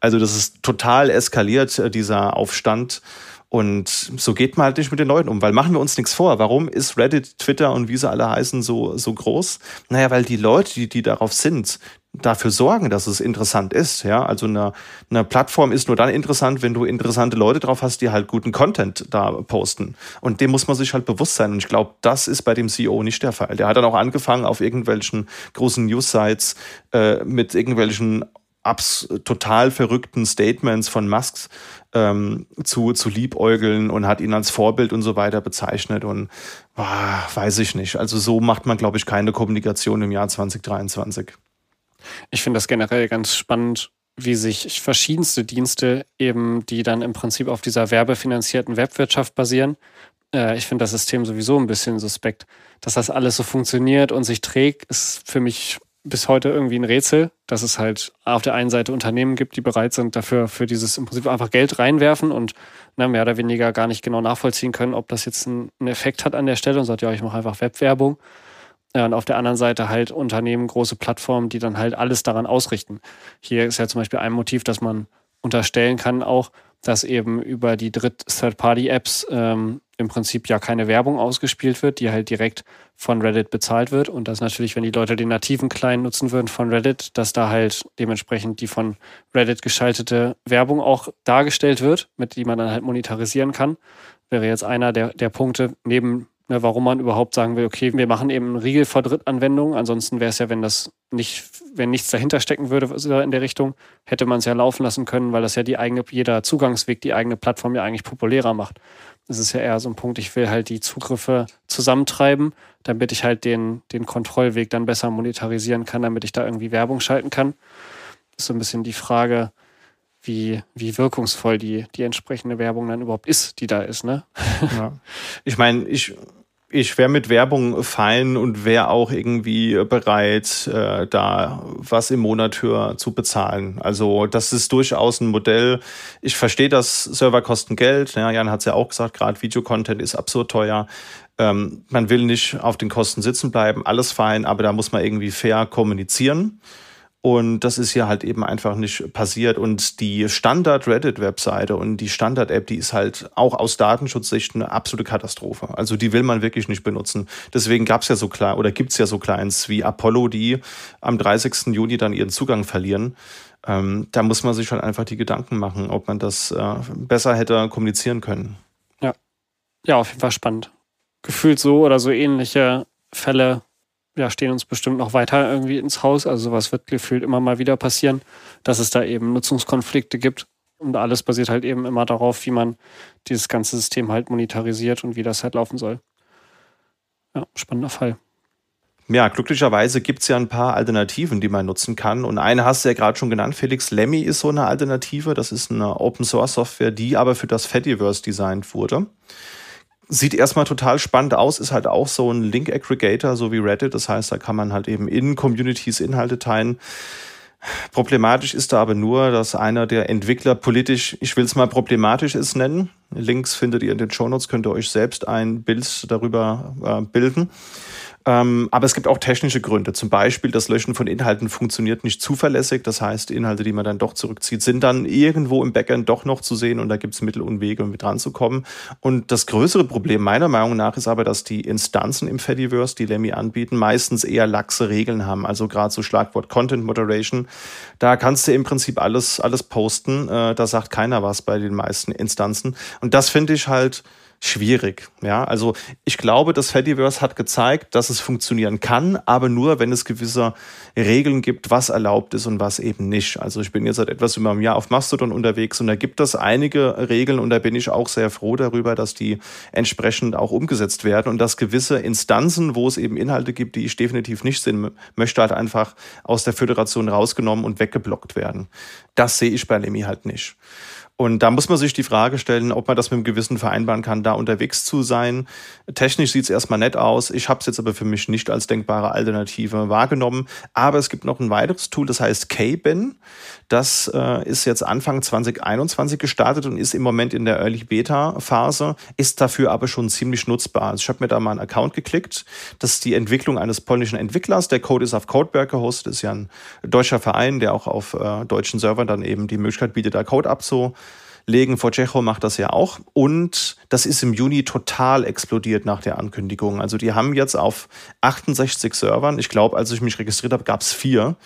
Also das ist total eskaliert, äh, dieser Aufstand. Und so geht man halt nicht mit den Leuten um, weil machen wir uns nichts vor. Warum ist Reddit, Twitter und wie sie alle heißen so, so groß? Naja, weil die Leute, die, die darauf sind, dafür sorgen, dass es interessant ist. Ja, also eine, eine Plattform ist nur dann interessant, wenn du interessante Leute drauf hast, die halt guten Content da posten. Und dem muss man sich halt bewusst sein. Und ich glaube, das ist bei dem CEO nicht der Fall. Der hat dann auch angefangen, auf irgendwelchen großen News-Sites äh, mit irgendwelchen abs total verrückten Statements von Musks ähm, zu, zu liebäugeln und hat ihn als Vorbild und so weiter bezeichnet und boah, weiß ich nicht. Also so macht man, glaube ich, keine Kommunikation im Jahr 2023. Ich finde das generell ganz spannend, wie sich verschiedenste Dienste eben, die dann im Prinzip auf dieser werbefinanzierten Webwirtschaft basieren. Äh, ich finde das System sowieso ein bisschen suspekt. Dass das alles so funktioniert und sich trägt, ist für mich bis heute irgendwie ein Rätsel, dass es halt auf der einen Seite Unternehmen gibt, die bereit sind, dafür für dieses im Prinzip einfach Geld reinwerfen und na, mehr oder weniger gar nicht genau nachvollziehen können, ob das jetzt einen, Effekt hat an der Stelle und sagt, ja, ich mache einfach Webwerbung. Ja, und auf der anderen Seite halt Unternehmen, große Plattformen, die dann halt alles daran ausrichten. Hier ist ja zum Beispiel ein Motiv, dass man unterstellen kann auch, dass eben über die Dritt-Third-Party-Apps ähm, im Prinzip ja keine Werbung ausgespielt wird, die halt direkt von Reddit bezahlt wird. Und das natürlich, wenn die Leute den nativen Client nutzen würden von Reddit, dass da halt dementsprechend die von Reddit geschaltete Werbung auch dargestellt wird, mit die man dann halt monetarisieren kann. Wäre jetzt einer der, der Punkte neben ne, warum man überhaupt sagen will, okay, wir machen eben einen Riegel vor Drittanwendungen. Ansonsten wäre es ja, wenn das nicht, wenn nichts dahinter stecken würde in der Richtung, hätte man es ja laufen lassen können, weil das ja die eigene, jeder Zugangsweg, die eigene Plattform ja eigentlich populärer macht. Das ist ja eher so ein Punkt, ich will halt die Zugriffe zusammentreiben, damit ich halt den, den Kontrollweg dann besser monetarisieren kann, damit ich da irgendwie Werbung schalten kann. Das ist so ein bisschen die Frage, wie, wie wirkungsvoll die, die entsprechende Werbung dann überhaupt ist, die da ist. Ne? Ja. Ich meine, ich, ich wäre mit Werbung fein und wäre auch irgendwie bereit, äh, da was im Monat für zu bezahlen. Also das ist durchaus ein Modell. Ich verstehe, dass Server kosten Geld. Ja, Jan hat es ja auch gesagt, gerade Videocontent ist absurd teuer. Ähm, man will nicht auf den Kosten sitzen bleiben, alles fein, aber da muss man irgendwie fair kommunizieren. Und das ist hier halt eben einfach nicht passiert. Und die Standard-Reddit-Webseite und die Standard-App, die ist halt auch aus Datenschutzsicht eine absolute Katastrophe. Also die will man wirklich nicht benutzen. Deswegen gab es ja so klar oder gibt es ja so Clients wie Apollo, die am 30. Juni dann ihren Zugang verlieren. Ähm, da muss man sich halt einfach die Gedanken machen, ob man das äh, besser hätte kommunizieren können. Ja. Ja, auf jeden Fall spannend. Gefühlt so oder so ähnliche Fälle ja, stehen uns bestimmt noch weiter irgendwie ins Haus. Also sowas wird gefühlt immer mal wieder passieren, dass es da eben Nutzungskonflikte gibt. Und alles basiert halt eben immer darauf, wie man dieses ganze System halt monetarisiert und wie das halt laufen soll. Ja, spannender Fall. Ja, glücklicherweise gibt es ja ein paar Alternativen, die man nutzen kann. Und eine hast du ja gerade schon genannt, Felix. Lemmy ist so eine Alternative. Das ist eine Open-Source-Software, die aber für das Fediverse designt wurde. Sieht erstmal total spannend aus, ist halt auch so ein Link-Aggregator, so wie Reddit. Das heißt, da kann man halt eben in Communities Inhalte teilen. Problematisch ist da aber nur, dass einer der Entwickler politisch, ich will es mal problematisch ist nennen. Links findet ihr in den Shownotes, könnt ihr euch selbst ein Bild darüber äh, bilden. Ähm, aber es gibt auch technische Gründe. Zum Beispiel, das Löschen von Inhalten funktioniert nicht zuverlässig. Das heißt, Inhalte, die man dann doch zurückzieht, sind dann irgendwo im Backend doch noch zu sehen und da gibt es Mittel und Wege, um mit dran zu kommen. Und das größere Problem meiner Meinung nach ist aber, dass die Instanzen im Fediverse, die Lemmy anbieten, meistens eher laxe Regeln haben. Also gerade so Schlagwort Content Moderation. Da kannst du im Prinzip alles, alles posten. Äh, da sagt keiner was bei den meisten Instanzen. Und das finde ich halt schwierig. Ja, also ich glaube, das Fediverse hat gezeigt, dass es funktionieren kann, aber nur, wenn es gewisse Regeln gibt, was erlaubt ist und was eben nicht. Also ich bin jetzt seit etwas über einem Jahr auf Mastodon unterwegs und da gibt es einige Regeln und da bin ich auch sehr froh darüber, dass die entsprechend auch umgesetzt werden und dass gewisse Instanzen, wo es eben Inhalte gibt, die ich definitiv nicht sehen möchte, halt einfach aus der Föderation rausgenommen und weggeblockt werden. Das sehe ich bei Lemmy halt nicht. Und da muss man sich die Frage stellen, ob man das mit einem Gewissen vereinbaren kann, da unterwegs zu sein. Technisch sieht es erstmal nett aus. Ich habe es jetzt aber für mich nicht als denkbare Alternative wahrgenommen. Aber es gibt noch ein weiteres Tool, das heißt KBin. Das äh, ist jetzt Anfang 2021 gestartet und ist im Moment in der Early Beta Phase, ist dafür aber schon ziemlich nutzbar. Also ich habe mir da mal einen Account geklickt. Das ist die Entwicklung eines polnischen Entwicklers. Der Code ist auf Codeberg gehostet. Ist ja ein deutscher Verein, der auch auf äh, deutschen Servern dann eben die Möglichkeit bietet, da Code abzu legen. Vorcecho macht das ja auch. Und das ist im Juni total explodiert nach der Ankündigung. Also die haben jetzt auf 68 Servern, ich glaube, als ich mich registriert habe, gab es vier,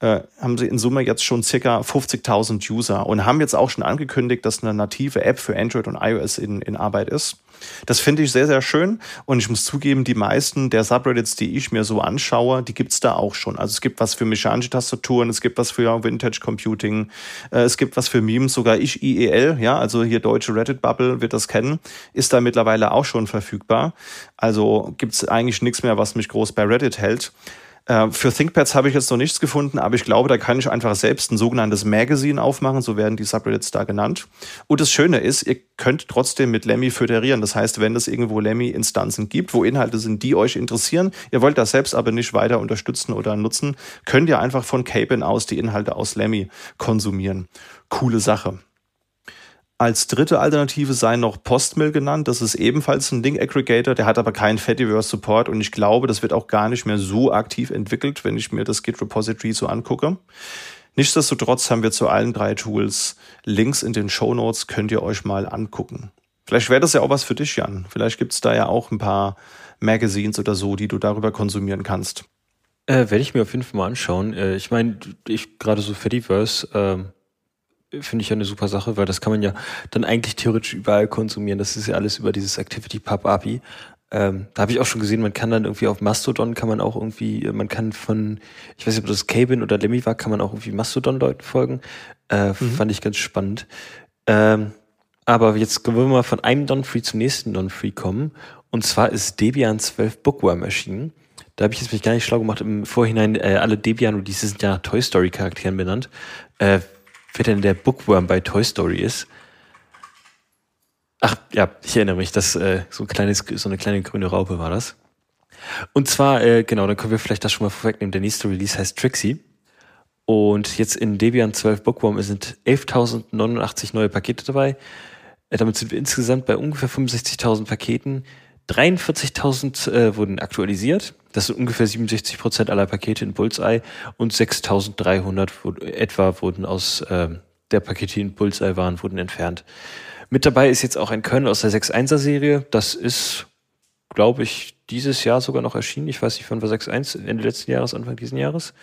äh, haben sie in Summe jetzt schon circa 50.000 User und haben jetzt auch schon angekündigt, dass eine native App für Android und iOS in, in Arbeit ist. Das finde ich sehr, sehr schön. Und ich muss zugeben, die meisten der Subreddits, die ich mir so anschaue, die gibt es da auch schon. Also es gibt was für mechanische Tastaturen, es gibt was für Vintage Computing, äh, es gibt was für Memes, sogar ich IEL, ja, also hier deutsche Reddit-Bubble wird das kennen, ist da mittlerweile auch schon verfügbar. Also gibt es eigentlich nichts mehr, was mich groß bei Reddit hält. Äh, für ThinkPads habe ich jetzt noch nichts gefunden, aber ich glaube, da kann ich einfach selbst ein sogenanntes Magazine aufmachen, so werden die Subreddits da genannt. Und das Schöne ist, ihr könnt trotzdem mit Lemmy föderieren. Das heißt, wenn es irgendwo Lemmy-Instanzen gibt, wo Inhalte sind, die euch interessieren, ihr wollt das selbst aber nicht weiter unterstützen oder nutzen, könnt ihr einfach von Capen aus die Inhalte aus Lemmy konsumieren. Coole Sache. Als dritte Alternative sei noch Postmill genannt. Das ist ebenfalls ein Link Aggregator, der hat aber keinen Fediverse Support und ich glaube, das wird auch gar nicht mehr so aktiv entwickelt, wenn ich mir das Git Repository so angucke. Nichtsdestotrotz haben wir zu allen drei Tools Links in den Show Notes, könnt ihr euch mal angucken. Vielleicht wäre das ja auch was für dich, Jan. Vielleicht gibt es da ja auch ein paar Magazines oder so, die du darüber konsumieren kannst. Äh, Werde ich mir auf jeden Fall mal anschauen. Äh, ich meine, ich gerade so Fediverse, äh finde ich ja eine super Sache, weil das kann man ja dann eigentlich theoretisch überall konsumieren. Das ist ja alles über dieses Activity Pub API. Ähm, da habe ich auch schon gesehen, man kann dann irgendwie auf Mastodon kann man auch irgendwie, man kann von, ich weiß nicht, ob das Cabin oder Lemmy war, kann man auch irgendwie Mastodon-Leuten folgen. Äh, mhm. Fand ich ganz spannend. Ähm, aber jetzt wollen wir mal von einem Don-Free zum nächsten Don-Free kommen. Und zwar ist Debian 12 Bookworm erschienen. Da habe ich jetzt mich gar nicht schlau gemacht im Vorhinein. Äh, alle Debian-Releases sind ja Toy Story-Charakteren benannt. Äh, wer denn der Bookworm bei Toy Story ist. Ach ja, ich erinnere mich, dass äh, so, ein kleines, so eine kleine grüne Raupe war das. Und zwar, äh, genau, dann können wir vielleicht das schon mal vorwegnehmen. Der nächste Release heißt Trixie. Und jetzt in Debian 12 Bookworm sind 11.089 neue Pakete dabei. Äh, damit sind wir insgesamt bei ungefähr 65.000 Paketen. 43.000 äh, wurden aktualisiert. Das sind ungefähr 67 Prozent aller Pakete in Bullseye und 6.300 etwa wurden aus äh, der Pakete, die in Bullseye waren, wurden entfernt. Mit dabei ist jetzt auch ein Kernel aus der 6.1er Serie. Das ist, glaube ich, dieses Jahr sogar noch erschienen. Ich weiß nicht, wann war 6.1? Ende letzten Jahres, Anfang diesen Jahres.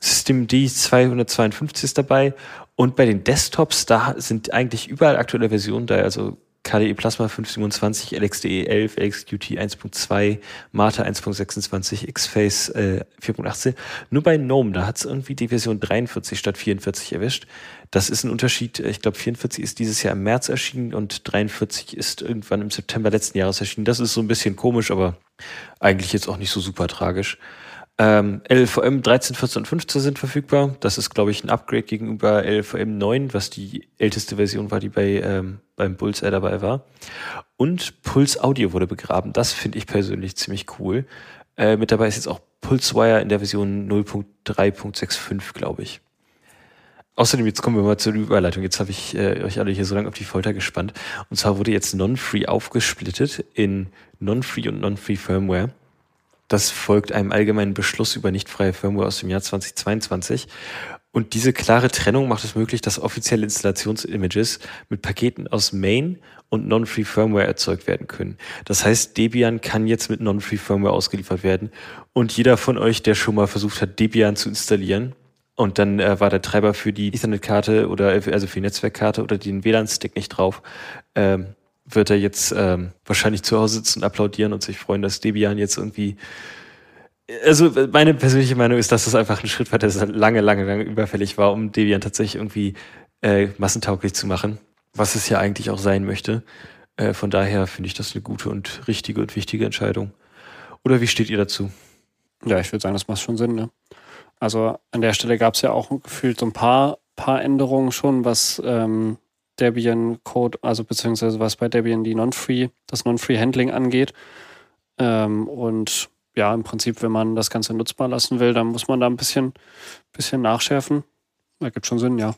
System D 252 ist dabei. Und bei den Desktops, da sind eigentlich überall aktuelle Versionen da, also KDE Plasma 527, LXDE 11, LXQT 1.2, Mata 1.26, Xface äh, 4.18. Nur bei GNOME, da hat es irgendwie die Version 43 statt 44 erwischt. Das ist ein Unterschied. Ich glaube, 44 ist dieses Jahr im März erschienen und 43 ist irgendwann im September letzten Jahres erschienen. Das ist so ein bisschen komisch, aber eigentlich jetzt auch nicht so super tragisch. Ähm, LVM 13, 14 und 15 sind verfügbar. Das ist, glaube ich, ein Upgrade gegenüber LVM 9, was die älteste Version war, die bei ähm, beim Pulse dabei war. Und Pulse Audio wurde begraben. Das finde ich persönlich ziemlich cool. Äh, mit dabei ist jetzt auch PulseWire in der Version 0.3.65, glaube ich. Außerdem, jetzt kommen wir mal zur Überleitung. Jetzt habe ich äh, euch alle hier so lange auf die Folter gespannt. Und zwar wurde jetzt Non-Free aufgesplittet in Non-Free und Non-Free Firmware. Das folgt einem allgemeinen Beschluss über nicht freie Firmware aus dem Jahr 2022. Und diese klare Trennung macht es möglich, dass offizielle Installationsimages mit Paketen aus Main und Non-Free Firmware erzeugt werden können. Das heißt, Debian kann jetzt mit Non-Free Firmware ausgeliefert werden. Und jeder von euch, der schon mal versucht hat, Debian zu installieren, und dann äh, war der Treiber für die Ethernet-Karte oder also für die Netzwerkkarte oder den WLAN-Stick nicht drauf, ähm, wird er jetzt ähm, wahrscheinlich zu Hause sitzen und applaudieren und sich freuen, dass Debian jetzt irgendwie. Also meine persönliche Meinung ist, dass das einfach ein Schritt war, der lange, lange, lange überfällig war, um Debian tatsächlich irgendwie äh, massentauglich zu machen, was es ja eigentlich auch sein möchte. Äh, von daher finde ich das eine gute und richtige und wichtige Entscheidung. Oder wie steht ihr dazu? Ja, ich würde sagen, das macht schon Sinn. Ne? Also an der Stelle gab es ja auch gefühlt so ein paar, paar Änderungen schon, was ähm, Debian Code, also beziehungsweise was bei Debian die Non-Free, das Non-Free Handling angeht. Ähm, und ja, im Prinzip, wenn man das Ganze nutzbar lassen will, dann muss man da ein bisschen, bisschen nachschärfen. Da gibt schon Sinn, ja.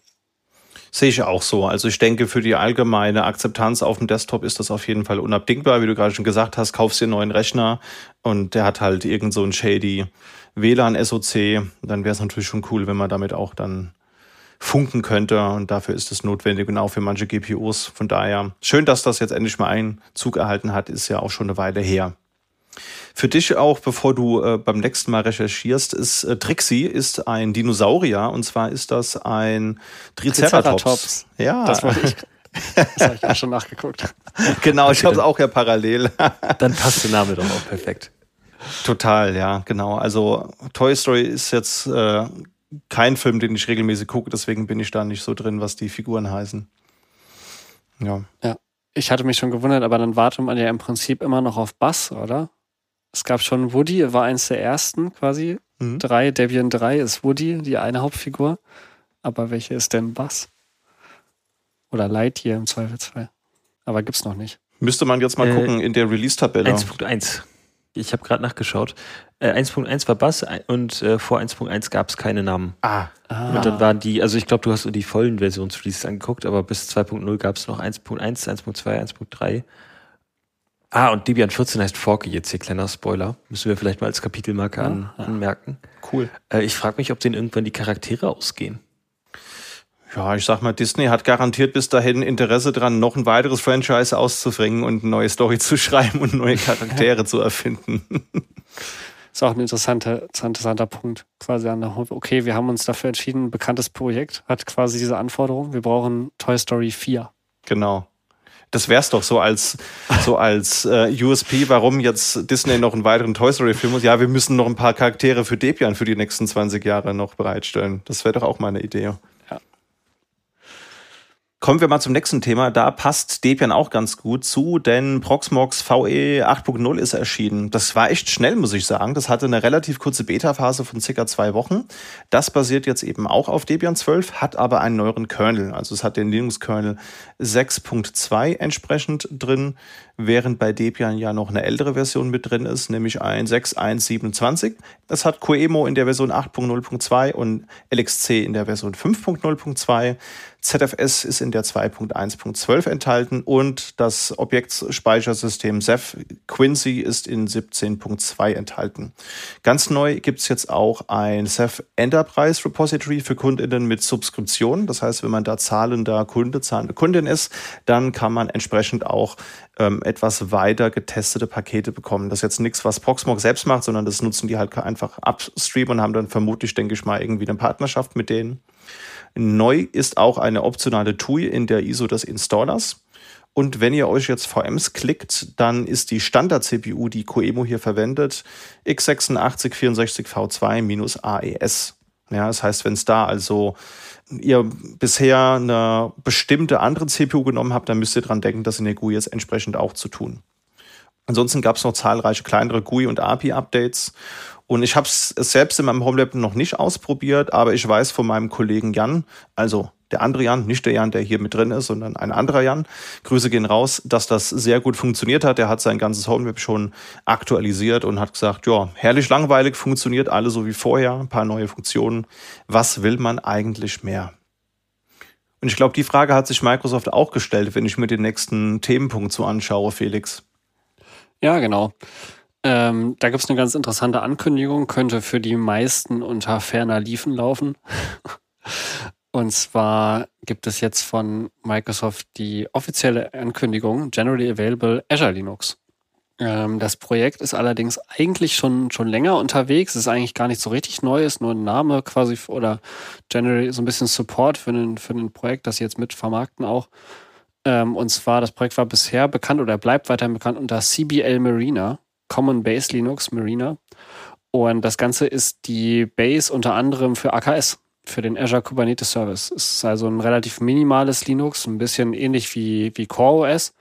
Sehe ich auch so. Also ich denke, für die allgemeine Akzeptanz auf dem Desktop ist das auf jeden Fall unabdingbar. Wie du gerade schon gesagt hast, kaufst dir einen neuen Rechner und der hat halt irgend so ein shady WLAN-SOC. Dann wäre es natürlich schon cool, wenn man damit auch dann funken könnte. Und dafür ist es notwendig, genau für manche GPUs. Von daher schön, dass das jetzt endlich mal Einzug erhalten hat, ist ja auch schon eine Weile her. Für dich auch, bevor du äh, beim nächsten Mal recherchierst, ist äh, Trixie ist ein Dinosaurier und zwar ist das ein Triceratops. Triceratops. Ja. Das wollte ich. Das habe ich auch schon nachgeguckt. Genau, ich habe es auch ja parallel. Dann passt der Name doch auch perfekt. Total, ja, genau. Also Toy Story ist jetzt äh, kein Film, den ich regelmäßig gucke, deswegen bin ich da nicht so drin, was die Figuren heißen. Ja. Ja. Ich hatte mich schon gewundert, aber dann wartet man ja im Prinzip immer noch auf Bass, oder? Es gab schon Woody, war eins der ersten quasi. Mhm. Drei, Debian 3 ist Woody, die eine Hauptfigur. Aber welche ist denn Bass? Oder Lightyear im Zweifelsfall. Aber gibt's noch nicht. Müsste man jetzt mal äh, gucken in der Release-Tabelle. 1.1. Ich habe gerade nachgeschaut. Äh, 1.1 war Bass und äh, vor 1.1 gab es keine Namen. Ah. ah. Und dann waren die, also ich glaube, du hast die vollen Versionsreleases angeguckt, aber bis 2.0 gab es noch 1.1, 1.2, 1.3. Ah, und Debian 14 heißt Forky jetzt hier, kleiner Spoiler. Müssen wir vielleicht mal als Kapitelmarke an, anmerken. Cool. Äh, ich frage mich, ob denen irgendwann die Charaktere ausgehen. Ja, ich sag mal, Disney hat garantiert bis dahin Interesse dran, noch ein weiteres Franchise auszubringen und eine neue Story zu schreiben und neue Charaktere zu erfinden. Ist auch ein interessanter, interessanter Punkt. Quasi an der Okay, wir haben uns dafür entschieden, ein bekanntes Projekt hat quasi diese Anforderung. Wir brauchen Toy Story 4. Genau. Das wär's doch so als, so als äh, USP, warum jetzt Disney noch einen weiteren Toy Story Film muss. Ja, wir müssen noch ein paar Charaktere für Debian für die nächsten 20 Jahre noch bereitstellen. Das wäre doch auch mal eine Idee. Kommen wir mal zum nächsten Thema. Da passt Debian auch ganz gut zu, denn Proxmox VE 8.0 ist erschienen. Das war echt schnell, muss ich sagen. Das hatte eine relativ kurze Beta-Phase von circa zwei Wochen. Das basiert jetzt eben auch auf Debian 12, hat aber einen neueren Kernel. Also es hat den Linux-Kernel 6.2 entsprechend drin, während bei Debian ja noch eine ältere Version mit drin ist, nämlich ein 6.1.27. Es hat QEMO in der Version 8.0.2 und LXC in der Version 5.0.2. ZFS ist in der 2.1.12 enthalten und das Objektspeichersystem Ceph Quincy ist in 17.2 enthalten. Ganz neu gibt es jetzt auch ein Ceph Enterprise Repository für KundInnen mit Subskription. Das heißt, wenn man da zahlender Kunde, zahlende Kundin ist, dann kann man entsprechend auch ähm, etwas weiter getestete Pakete bekommen. Das ist jetzt nichts, was Proxmox selbst macht, sondern das nutzen die halt einfach upstream und haben dann vermutlich, denke ich mal, irgendwie eine Partnerschaft mit denen. Neu ist auch eine optionale TUI in der ISO des Installers. Und wenn ihr euch jetzt VMs klickt, dann ist die Standard-CPU, die Coemo hier verwendet, x86-64V2-AES. Ja, das heißt, wenn es da also ihr bisher eine bestimmte andere CPU genommen habt, dann müsst ihr dran denken, das in der GUI jetzt entsprechend auch zu tun. Ansonsten gab es noch zahlreiche kleinere GUI und API-Updates und ich habe es selbst in meinem Homelab noch nicht ausprobiert, aber ich weiß von meinem Kollegen Jan, also der andere Jan, nicht der Jan, der hier mit drin ist, sondern ein anderer Jan. Grüße gehen raus, dass das sehr gut funktioniert hat. Er hat sein ganzes Homelab schon aktualisiert und hat gesagt, ja, herrlich langweilig, funktioniert alles so wie vorher, ein paar neue Funktionen. Was will man eigentlich mehr? Und ich glaube, die Frage hat sich Microsoft auch gestellt, wenn ich mir den nächsten Themenpunkt so anschaue, Felix. Ja, genau. Ähm, da gibt es eine ganz interessante Ankündigung, könnte für die meisten unter ferner Liefen laufen. Und zwar gibt es jetzt von Microsoft die offizielle Ankündigung Generally Available Azure Linux. Ähm, das Projekt ist allerdings eigentlich schon, schon länger unterwegs, ist eigentlich gar nicht so richtig neu, ist nur ein Name quasi oder generally so ein bisschen Support für ein, für ein Projekt, das sie jetzt mit vermarkten auch. Ähm, und zwar, das Projekt war bisher bekannt oder bleibt weiterhin bekannt unter CBL Marina, Common Base Linux Marina. Und das Ganze ist die Base unter anderem für AKS, für den Azure Kubernetes Service. Es ist also ein relativ minimales Linux, ein bisschen ähnlich wie, wie CoreOS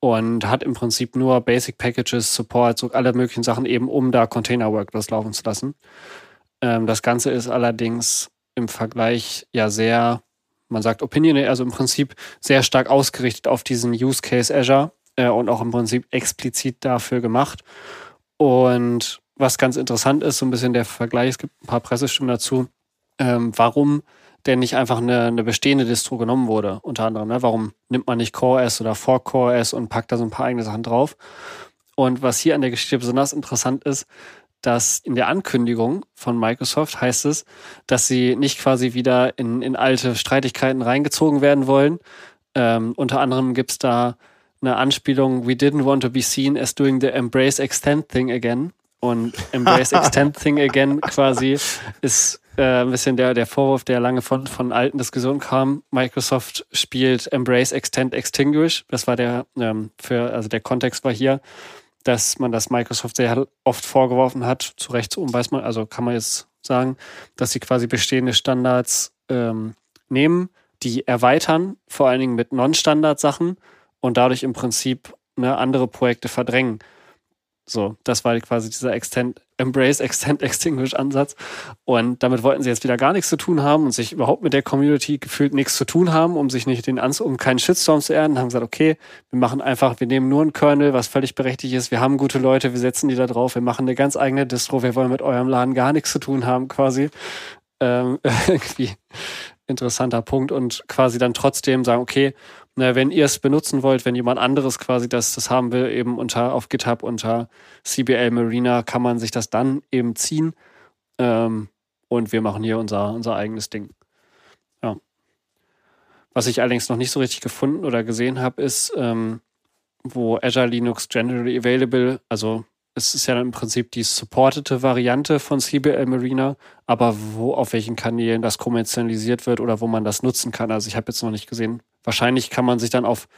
und hat im Prinzip nur Basic Packages, Support, so alle möglichen Sachen eben, um da Container Workloads laufen zu lassen. Ähm, das Ganze ist allerdings im Vergleich ja sehr, man sagt Opinion, also im Prinzip sehr stark ausgerichtet auf diesen Use Case Azure äh, und auch im Prinzip explizit dafür gemacht. Und was ganz interessant ist, so ein bisschen der Vergleich, es gibt ein paar Pressestimmen dazu, ähm, warum denn nicht einfach eine, eine bestehende Distro genommen wurde, unter anderem. Ne? Warum nimmt man nicht Core S oder Fork Core S und packt da so ein paar eigene Sachen drauf? Und was hier an der Geschichte besonders interessant ist, dass in der Ankündigung von Microsoft heißt es, dass sie nicht quasi wieder in, in alte Streitigkeiten reingezogen werden wollen. Ähm, unter anderem gibt's da eine Anspielung, we didn't want to be seen as doing the embrace extend thing again. Und embrace extend thing again quasi ist äh, ein bisschen der, der Vorwurf, der lange von, von alten Diskussionen kam. Microsoft spielt Embrace, Extend, Extinguish. Das war der, ähm, für, also der Kontext war hier, dass man das Microsoft sehr oft vorgeworfen hat, zu Recht um, weiß man, also kann man jetzt sagen, dass sie quasi bestehende Standards ähm, nehmen, die erweitern, vor allen Dingen mit Non-Standard-Sachen und dadurch im Prinzip ne, andere Projekte verdrängen. So, das war quasi dieser Extend, Embrace, Extend, Extinguish Ansatz. Und damit wollten sie jetzt wieder gar nichts zu tun haben und sich überhaupt mit der Community gefühlt nichts zu tun haben, um sich nicht den Ans um keinen Shitstorm zu ernten, haben gesagt, okay, wir machen einfach, wir nehmen nur einen Kernel, was völlig berechtigt ist. Wir haben gute Leute, wir setzen die da drauf, wir machen eine ganz eigene Distro, wir wollen mit eurem Laden gar nichts zu tun haben, quasi. Ähm, irgendwie interessanter Punkt und quasi dann trotzdem sagen, okay, na, wenn ihr es benutzen wollt, wenn jemand anderes quasi das, das haben will, eben unter auf GitHub unter CBL Marina, kann man sich das dann eben ziehen. Ähm, und wir machen hier unser, unser eigenes Ding. Ja. Was ich allerdings noch nicht so richtig gefunden oder gesehen habe, ist, ähm, wo Azure Linux Generally Available, also es ist ja im Prinzip die supportete Variante von CBL Marina, aber wo auf welchen Kanälen das kommerzialisiert wird oder wo man das nutzen kann. Also ich habe jetzt noch nicht gesehen. Wahrscheinlich kann man sich dann auf,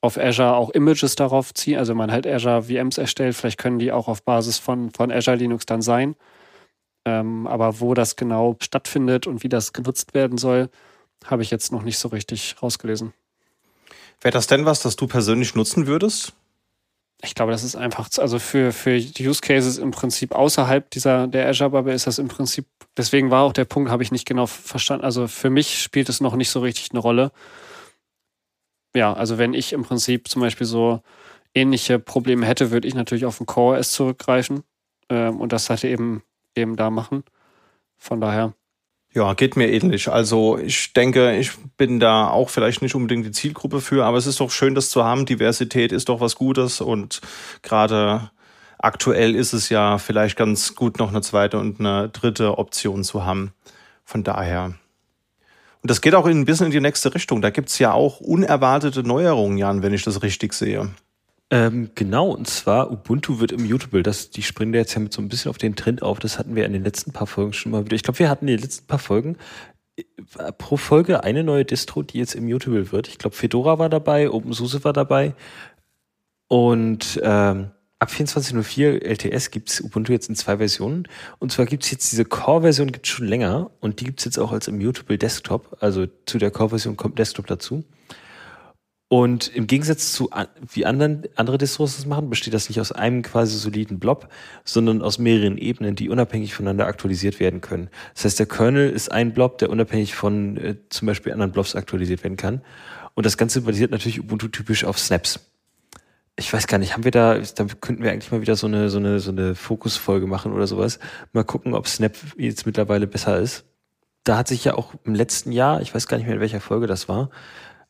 auf Azure auch Images darauf ziehen. Also man halt Azure VMs erstellt. Vielleicht können die auch auf Basis von, von Azure Linux dann sein. Ähm, aber wo das genau stattfindet und wie das genutzt werden soll, habe ich jetzt noch nicht so richtig rausgelesen. Wäre das denn was, das du persönlich nutzen würdest? ich glaube, das ist einfach, also für, für Use Cases im Prinzip außerhalb dieser, der Azure Bubble ist das im Prinzip, deswegen war auch der Punkt, habe ich nicht genau verstanden. Also für mich spielt es noch nicht so richtig eine Rolle. Ja, also wenn ich im Prinzip zum Beispiel so ähnliche Probleme hätte, würde ich natürlich auf den Core S zurückgreifen ähm, und das halt eben, eben da machen. Von daher. Ja, geht mir ähnlich. Also ich denke, ich bin da auch vielleicht nicht unbedingt die Zielgruppe für, aber es ist doch schön, das zu haben. Diversität ist doch was Gutes und gerade aktuell ist es ja vielleicht ganz gut, noch eine zweite und eine dritte Option zu haben. Von daher. Und das geht auch ein bisschen in die nächste Richtung. Da gibt's ja auch unerwartete Neuerungen, Jan, wenn ich das richtig sehe. Ähm, genau, und zwar Ubuntu wird immutable. Das, die springen da jetzt ja mit so ein bisschen auf den Trend auf. Das hatten wir in den letzten paar Folgen schon mal wieder. Ich glaube, wir hatten in den letzten paar Folgen äh, pro Folge eine neue Distro, die jetzt immutable wird. Ich glaube, Fedora war dabei, OpenSUSE war dabei. Und ähm, ab 24.04 LTS gibt's Ubuntu jetzt in zwei Versionen. Und zwar gibt's jetzt diese Core-Version gibt's schon länger und die gibt's jetzt auch als immutable Desktop. Also zu der Core-Version kommt Desktop dazu. Und im Gegensatz zu wie anderen, andere Distros das machen, besteht das nicht aus einem quasi soliden Blob, sondern aus mehreren Ebenen, die unabhängig voneinander aktualisiert werden können. Das heißt, der Kernel ist ein Blob, der unabhängig von äh, zum Beispiel anderen Blobs aktualisiert werden kann. Und das Ganze basiert natürlich Ubuntu typisch auf Snaps. Ich weiß gar nicht, haben wir da, da könnten wir eigentlich mal wieder so eine, so eine, so eine Fokusfolge machen oder sowas. Mal gucken, ob Snap jetzt mittlerweile besser ist. Da hat sich ja auch im letzten Jahr, ich weiß gar nicht mehr in welcher Folge das war,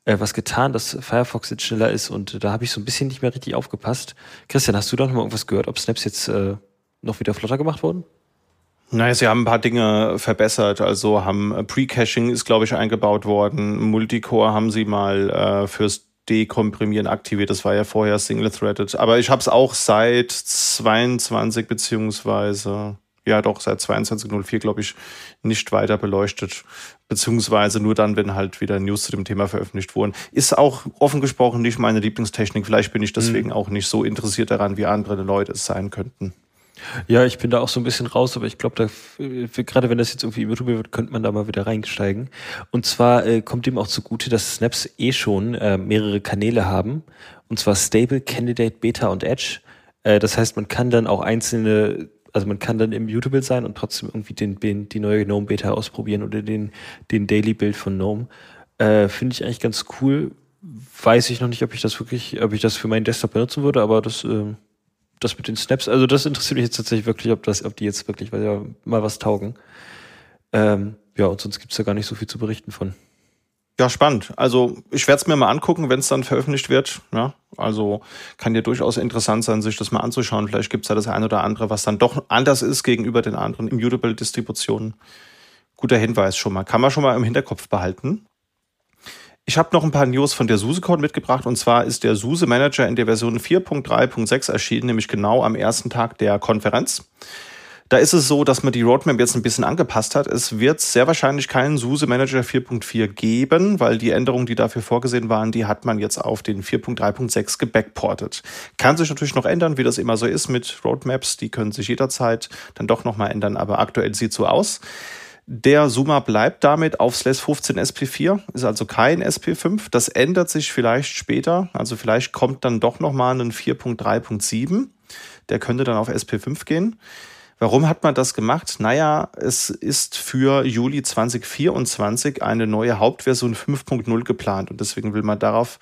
äh, was getan, dass Firefox jetzt schneller ist und da habe ich so ein bisschen nicht mehr richtig aufgepasst. Christian, hast du da noch mal irgendwas gehört, ob Snaps jetzt äh, noch wieder flotter gemacht wurden? Naja, sie haben ein paar Dinge verbessert. Also haben äh, Pre-Caching ist, glaube ich, eingebaut worden. Multicore haben sie mal äh, fürs Dekomprimieren aktiviert. Das war ja vorher Single-Threaded. Aber ich habe es auch seit 22 beziehungsweise ja doch seit 22.04, glaube ich, nicht weiter beleuchtet. Beziehungsweise nur dann, wenn halt wieder News zu dem Thema veröffentlicht wurden. Ist auch offen gesprochen nicht meine Lieblingstechnik. Vielleicht bin ich deswegen mhm. auch nicht so interessiert daran, wie andere Leute es sein könnten. Ja, ich bin da auch so ein bisschen raus, aber ich glaube, gerade wenn das jetzt irgendwie YouTube wird, könnte man da mal wieder reinsteigen. Und zwar äh, kommt ihm auch zugute, dass Snaps eh schon äh, mehrere Kanäle haben. Und zwar Stable, Candidate, Beta und Edge. Äh, das heißt, man kann dann auch einzelne also man kann dann im YouTube sein und trotzdem irgendwie den, den die neue GNOME Beta ausprobieren oder den, den Daily Build von GNOME. Äh, Finde ich eigentlich ganz cool. Weiß ich noch nicht, ob ich das wirklich, ob ich das für meinen Desktop benutzen würde, aber das, äh, das mit den Snaps, also das interessiert mich jetzt tatsächlich wirklich, ob das, ob die jetzt wirklich weil ja, mal was taugen. Ähm, ja, und sonst gibt's da gar nicht so viel zu berichten von. Ja, spannend. Also ich werde es mir mal angucken, wenn es dann veröffentlicht wird. Ja, also kann ja durchaus interessant sein, sich das mal anzuschauen. Vielleicht gibt es da das eine oder andere, was dann doch anders ist gegenüber den anderen Immutable-Distributionen. Guter Hinweis schon mal. Kann man schon mal im Hinterkopf behalten. Ich habe noch ein paar News von der SuseCon mitgebracht und zwar ist der SUSE Manager in der Version 4.3.6 erschienen, nämlich genau am ersten Tag der Konferenz. Da ist es so, dass man die Roadmap jetzt ein bisschen angepasst hat. Es wird sehr wahrscheinlich keinen SUSE Manager 4.4 geben, weil die Änderungen, die dafür vorgesehen waren, die hat man jetzt auf den 4.3.6 gebackportet. Kann sich natürlich noch ändern, wie das immer so ist mit Roadmaps. Die können sich jederzeit dann doch nochmal ändern, aber aktuell sieht so aus. Der Summa bleibt damit auf SLES 15 SP4, ist also kein SP5. Das ändert sich vielleicht später. Also vielleicht kommt dann doch nochmal ein 4.3.7. Der könnte dann auf SP5 gehen. Warum hat man das gemacht? Naja, es ist für Juli 2024 eine neue Hauptversion 5.0 geplant und deswegen will man darauf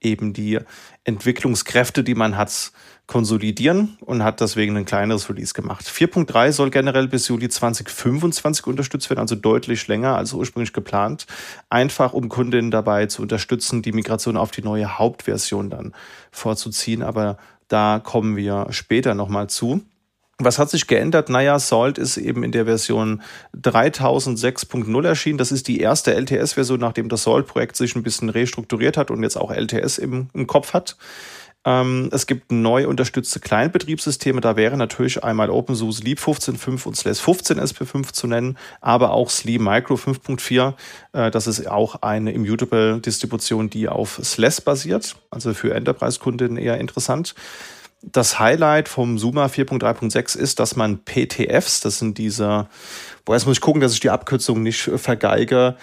eben die Entwicklungskräfte, die man hat, konsolidieren und hat deswegen ein kleineres Release gemacht. 4.3 soll generell bis Juli 2025 unterstützt werden, also deutlich länger als ursprünglich geplant. Einfach um Kundinnen dabei zu unterstützen, die Migration auf die neue Hauptversion dann vorzuziehen. Aber da kommen wir später nochmal zu. Was hat sich geändert? Naja, Salt ist eben in der Version 3006.0 erschienen. Das ist die erste LTS-Version, nachdem das Salt-Projekt sich ein bisschen restrukturiert hat und jetzt auch LTS im, im Kopf hat. Ähm, es gibt neu unterstützte Kleinbetriebssysteme. Da wäre natürlich einmal OpenSUSE Leap 15.5 und SLES 15 SP5 zu nennen, aber auch SLE Micro 5.4. Äh, das ist auch eine Immutable-Distribution, die auf SLES basiert, also für Enterprise-Kundinnen eher interessant das Highlight vom Suma 4.3.6 ist, dass man PTFs, das sind diese, boah, jetzt muss ich gucken, dass ich die Abkürzung nicht vergeige,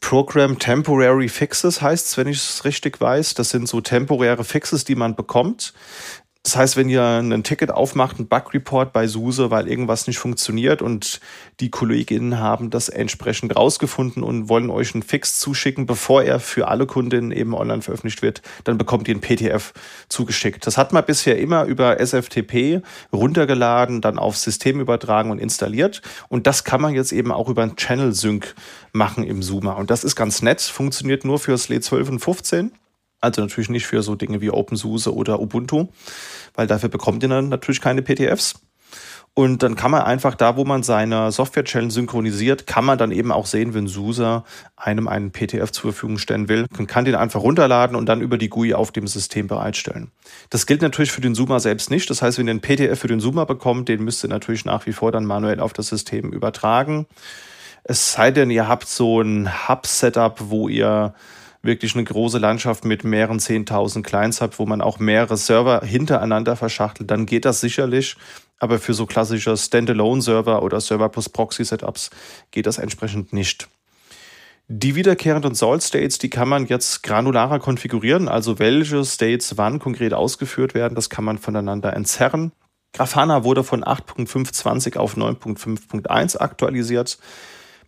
Program Temporary Fixes heißt es, wenn ich es richtig weiß. Das sind so temporäre Fixes, die man bekommt. Das heißt, wenn ihr ein Ticket aufmacht, ein Bug-Report bei SUSE, weil irgendwas nicht funktioniert und die KollegInnen haben das entsprechend rausgefunden und wollen euch einen Fix zuschicken, bevor er für alle Kundinnen eben online veröffentlicht wird, dann bekommt ihr ein PDF zugeschickt. Das hat man bisher immer über SFTP runtergeladen, dann aufs System übertragen und installiert. Und das kann man jetzt eben auch über ein Channel Sync machen im Zoomer. Und das ist ganz nett, funktioniert nur für SLE 12 und 15. Also natürlich nicht für so Dinge wie OpenSUSE oder Ubuntu, weil dafür bekommt ihr dann natürlich keine PTFs. Und dann kann man einfach da, wo man seine Software-Challenge synchronisiert, kann man dann eben auch sehen, wenn SUSE einem einen PTF zur Verfügung stellen will. Man kann den einfach runterladen und dann über die GUI auf dem System bereitstellen. Das gilt natürlich für den Zoomer selbst nicht. Das heißt, wenn ihr einen PTF für den Zoomer bekommt, den müsst ihr natürlich nach wie vor dann manuell auf das System übertragen. Es sei denn, ihr habt so ein Hub-Setup, wo ihr wirklich eine große Landschaft mit mehreren 10.000 Clients habt, wo man auch mehrere Server hintereinander verschachtelt, dann geht das sicherlich. Aber für so klassische Standalone-Server oder Server plus Proxy-Setups geht das entsprechend nicht. Die wiederkehrenden Salt-States, die kann man jetzt granularer konfigurieren, also welche States wann konkret ausgeführt werden, das kann man voneinander entzerren. Grafana wurde von 8.520 auf 9.5.1 aktualisiert.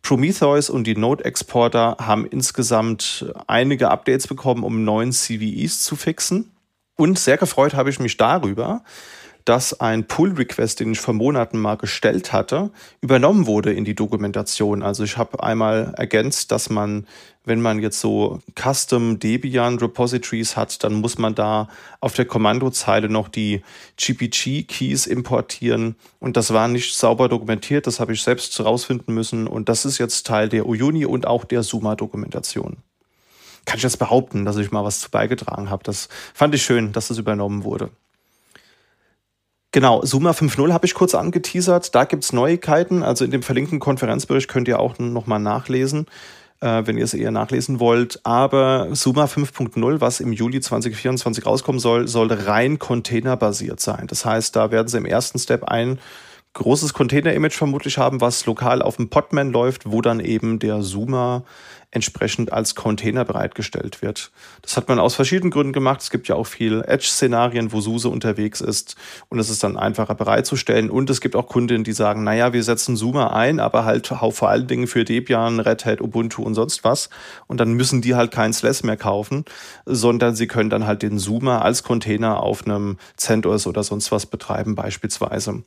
Prometheus und die Node-Exporter haben insgesamt einige Updates bekommen, um neuen CVEs zu fixen. Und sehr gefreut habe ich mich darüber, dass ein Pull-Request, den ich vor Monaten mal gestellt hatte, übernommen wurde in die Dokumentation. Also ich habe einmal ergänzt, dass man, wenn man jetzt so Custom Debian Repositories hat, dann muss man da auf der Kommandozeile noch die GPG-Keys importieren. Und das war nicht sauber dokumentiert, das habe ich selbst rausfinden müssen. Und das ist jetzt Teil der Uyuni und auch der Suma-Dokumentation kann ich jetzt behaupten, dass ich mal was zu beigetragen habe. Das fand ich schön, dass das übernommen wurde. Genau, Suma 5.0 habe ich kurz angeteasert. Da gibt's Neuigkeiten. Also in dem verlinkten Konferenzbericht könnt ihr auch nochmal nachlesen, äh, wenn ihr es eher nachlesen wollt. Aber Suma 5.0, was im Juli 2024 rauskommen soll, soll rein containerbasiert sein. Das heißt, da werden sie im ersten Step ein großes Container-Image vermutlich haben, was lokal auf dem Podman läuft, wo dann eben der Zoomer entsprechend als Container bereitgestellt wird. Das hat man aus verschiedenen Gründen gemacht. Es gibt ja auch viel Edge-Szenarien, wo SUSE unterwegs ist und es ist dann einfacher bereitzustellen. Und es gibt auch Kundinnen, die sagen, naja, wir setzen Zoomer ein, aber halt vor allen Dingen für Debian, Red Hat, Ubuntu und sonst was. Und dann müssen die halt kein SLES mehr kaufen, sondern sie können dann halt den Zoomer als Container auf einem CentOS oder sonst was betreiben beispielsweise.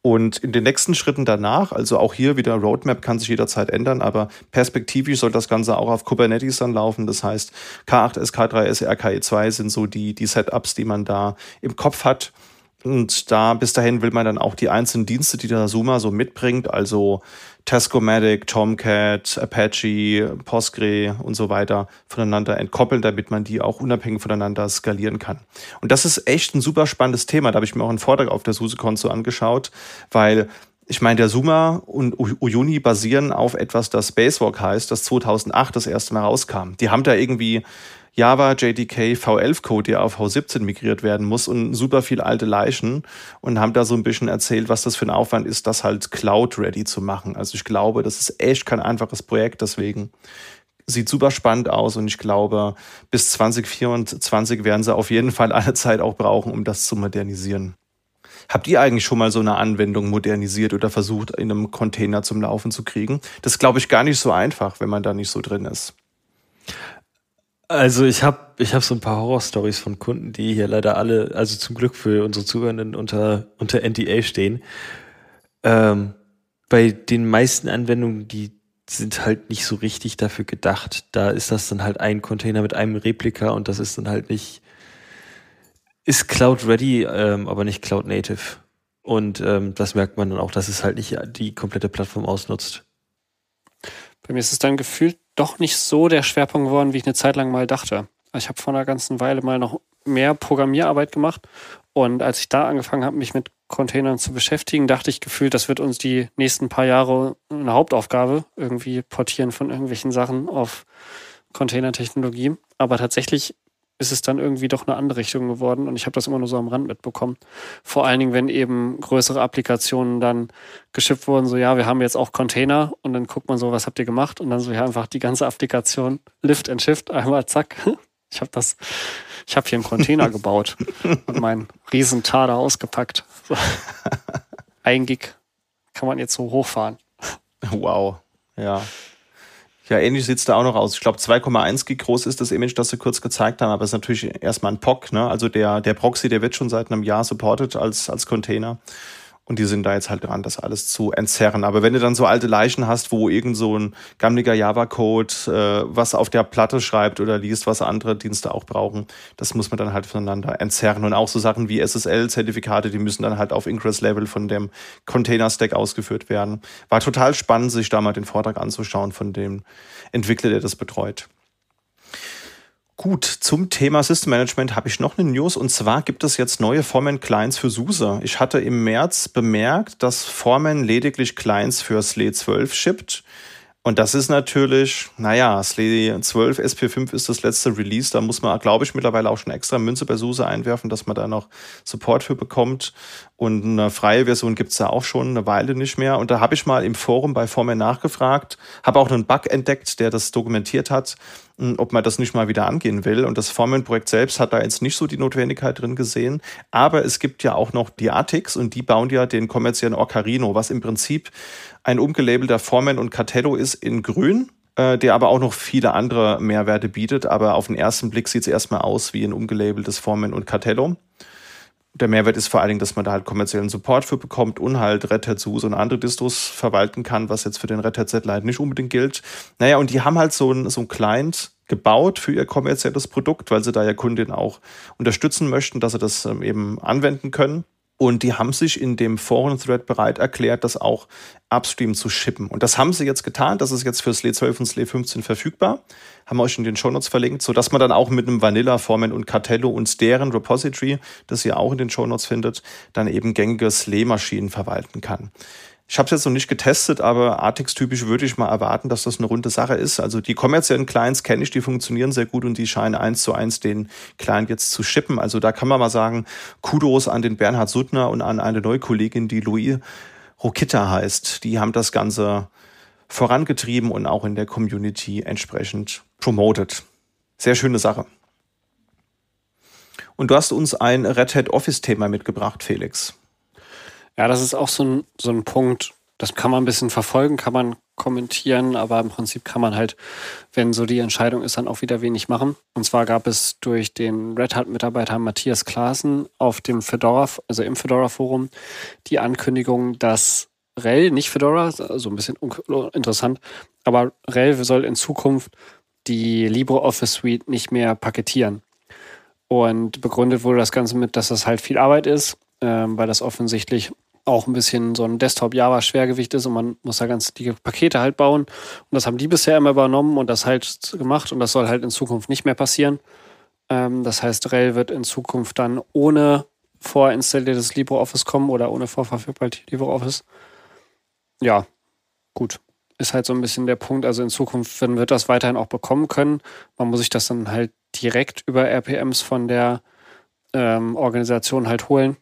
Und in den nächsten Schritten danach, also auch hier wieder Roadmap kann sich jederzeit ändern, aber perspektivisch soll das Ganze Ganze auch auf Kubernetes dann laufen. Das heißt, K8S, K3S, RKE2 sind so die, die Setups, die man da im Kopf hat. Und da bis dahin will man dann auch die einzelnen Dienste, die der Suma so mitbringt, also Tescomatic, Tomcat, Apache, Postgre und so weiter voneinander entkoppeln, damit man die auch unabhängig voneinander skalieren kann. Und das ist echt ein super spannendes Thema. Da habe ich mir auch einen Vortrag auf der SUSE-Con so angeschaut, weil ich meine, der Suma und Uyuni basieren auf etwas, das Spacewalk heißt, das 2008 das erste Mal rauskam. Die haben da irgendwie Java JDK V11-Code, der auf V17 migriert werden muss und super viel alte Leichen und haben da so ein bisschen erzählt, was das für ein Aufwand ist, das halt Cloud-ready zu machen. Also ich glaube, das ist echt kein einfaches Projekt, deswegen sieht super spannend aus und ich glaube, bis 2024 werden sie auf jeden Fall alle Zeit auch brauchen, um das zu modernisieren. Habt ihr eigentlich schon mal so eine Anwendung modernisiert oder versucht, in einem Container zum Laufen zu kriegen? Das glaube ich, gar nicht so einfach, wenn man da nicht so drin ist. Also ich habe ich hab so ein paar Horror-Stories von Kunden, die hier leider alle, also zum Glück für unsere Zuhörenden unter, unter NDA stehen. Ähm, bei den meisten Anwendungen, die sind halt nicht so richtig dafür gedacht. Da ist das dann halt ein Container mit einem Replika und das ist dann halt nicht ist Cloud Ready, ähm, aber nicht Cloud Native. Und ähm, das merkt man dann auch, dass es halt nicht die komplette Plattform ausnutzt. Bei mir ist es dann gefühlt doch nicht so der Schwerpunkt geworden, wie ich eine Zeit lang mal dachte. Also ich habe vor einer ganzen Weile mal noch mehr Programmierarbeit gemacht und als ich da angefangen habe, mich mit Containern zu beschäftigen, dachte ich gefühlt, das wird uns die nächsten paar Jahre eine Hauptaufgabe, irgendwie portieren von irgendwelchen Sachen auf Containertechnologie. Aber tatsächlich ist es dann irgendwie doch eine andere Richtung geworden und ich habe das immer nur so am Rand mitbekommen. Vor allen Dingen, wenn eben größere Applikationen dann geschippt wurden, so ja, wir haben jetzt auch Container und dann guckt man so, was habt ihr gemacht und dann so ja einfach die ganze Applikation Lift and Shift einmal zack. Ich habe das, ich habe hier einen Container gebaut und meinen riesen Tader ausgepackt. So. Ein Gig kann man jetzt so hochfahren. Wow, ja. Ja, ähnlich sieht's da auch noch aus. Ich glaube, 2,1 Gig groß ist das Image, das sie kurz gezeigt haben, aber es ist natürlich erstmal ein POC. Ne? Also der, der Proxy, der wird schon seit einem Jahr supported als, als Container. Und die sind da jetzt halt dran, das alles zu entzerren. Aber wenn du dann so alte Leichen hast, wo irgend so ein gammeliger Java-Code äh, was auf der Platte schreibt oder liest, was andere Dienste auch brauchen, das muss man dann halt voneinander entzerren. Und auch so Sachen wie SSL-Zertifikate, die müssen dann halt auf Ingress-Level von dem Container-Stack ausgeführt werden. War total spannend, sich da mal den Vortrag anzuschauen von dem Entwickler, der das betreut. Gut, zum Thema System Management habe ich noch eine News und zwar gibt es jetzt neue Formen Clients für SUSE. Ich hatte im März bemerkt, dass Formen lediglich Clients für SLE 12 shippt. Und das ist natürlich, naja, SLE 12 SP5 ist das letzte Release. Da muss man, glaube ich, mittlerweile auch schon extra Münze bei SUSE einwerfen, dass man da noch Support für bekommt. Und eine freie Version gibt's da auch schon eine Weile nicht mehr. Und da habe ich mal im Forum bei Formen nachgefragt, habe auch einen Bug entdeckt, der das dokumentiert hat ob man das nicht mal wieder angehen will. Und das Formen-Projekt selbst hat da jetzt nicht so die Notwendigkeit drin gesehen. Aber es gibt ja auch noch die Atix und die bauen ja den kommerziellen Ocarino, was im Prinzip ein umgelabelter Formen und Cartello ist in grün äh, der aber auch noch viele andere Mehrwerte bietet. Aber auf den ersten Blick sieht es erstmal aus wie ein umgelabeltes Formen und Cartello. Der Mehrwert ist vor allen Dingen, dass man da halt kommerziellen Support für bekommt und halt Red Hat SUSE und andere Distros verwalten kann, was jetzt für den Red Hat Z-Lite nicht unbedingt gilt. Naja, und die haben halt so ein, so ein Client gebaut für ihr kommerzielles Produkt, weil sie da ja Kundinnen auch unterstützen möchten, dass sie das ähm, eben anwenden können. Und die haben sich in dem Foren-Thread bereit erklärt, das auch upstream zu shippen. Und das haben sie jetzt getan. Das ist jetzt für Slate 12 und Slate 15 verfügbar. Haben wir euch in den Shownotes verlinkt, sodass man dann auch mit einem Vanilla, Format und Cartello und deren Repository, das ihr auch in den Shownotes findet, dann eben gängige Slay-Maschinen verwalten kann. Ich habe es jetzt noch nicht getestet, aber Artix-typisch würde ich mal erwarten, dass das eine runde Sache ist. Also die kommerziellen Clients kenne ich, die funktionieren sehr gut und die scheinen eins zu eins den Client jetzt zu shippen. Also da kann man mal sagen, Kudos an den Bernhard Suttner und an eine neue Kollegin, die Louis Rokita heißt. Die haben das Ganze vorangetrieben und auch in der Community entsprechend promoted. Sehr schöne Sache. Und du hast uns ein Red Hat Office Thema mitgebracht, Felix. Ja, das ist auch so ein, so ein Punkt, das kann man ein bisschen verfolgen, kann man kommentieren, aber im Prinzip kann man halt, wenn so die Entscheidung ist, dann auch wieder wenig machen. Und zwar gab es durch den Red Hat-Mitarbeiter Matthias Klaassen auf dem Fedora, also im Fedora-Forum, die Ankündigung, dass RHEL, nicht Fedora, so also ein bisschen interessant, aber RHEL soll in Zukunft die LibreOffice Suite nicht mehr paketieren. Und begründet wurde das Ganze mit, dass das halt viel Arbeit ist, ähm, weil das offensichtlich auch ein bisschen so ein Desktop-Java-Schwergewicht ist und man muss da ganz die Pakete halt bauen. Und das haben die bisher immer übernommen und das halt gemacht und das soll halt in Zukunft nicht mehr passieren. Ähm, das heißt, RHEL wird in Zukunft dann ohne vorinstalliertes LibreOffice kommen oder ohne vorverfügbarkeit LibreOffice. Ja, gut. Ist halt so ein bisschen der Punkt. Also in Zukunft wird das weiterhin auch bekommen können. Man muss sich das dann halt direkt über RPMs von der ähm, Organisation halt holen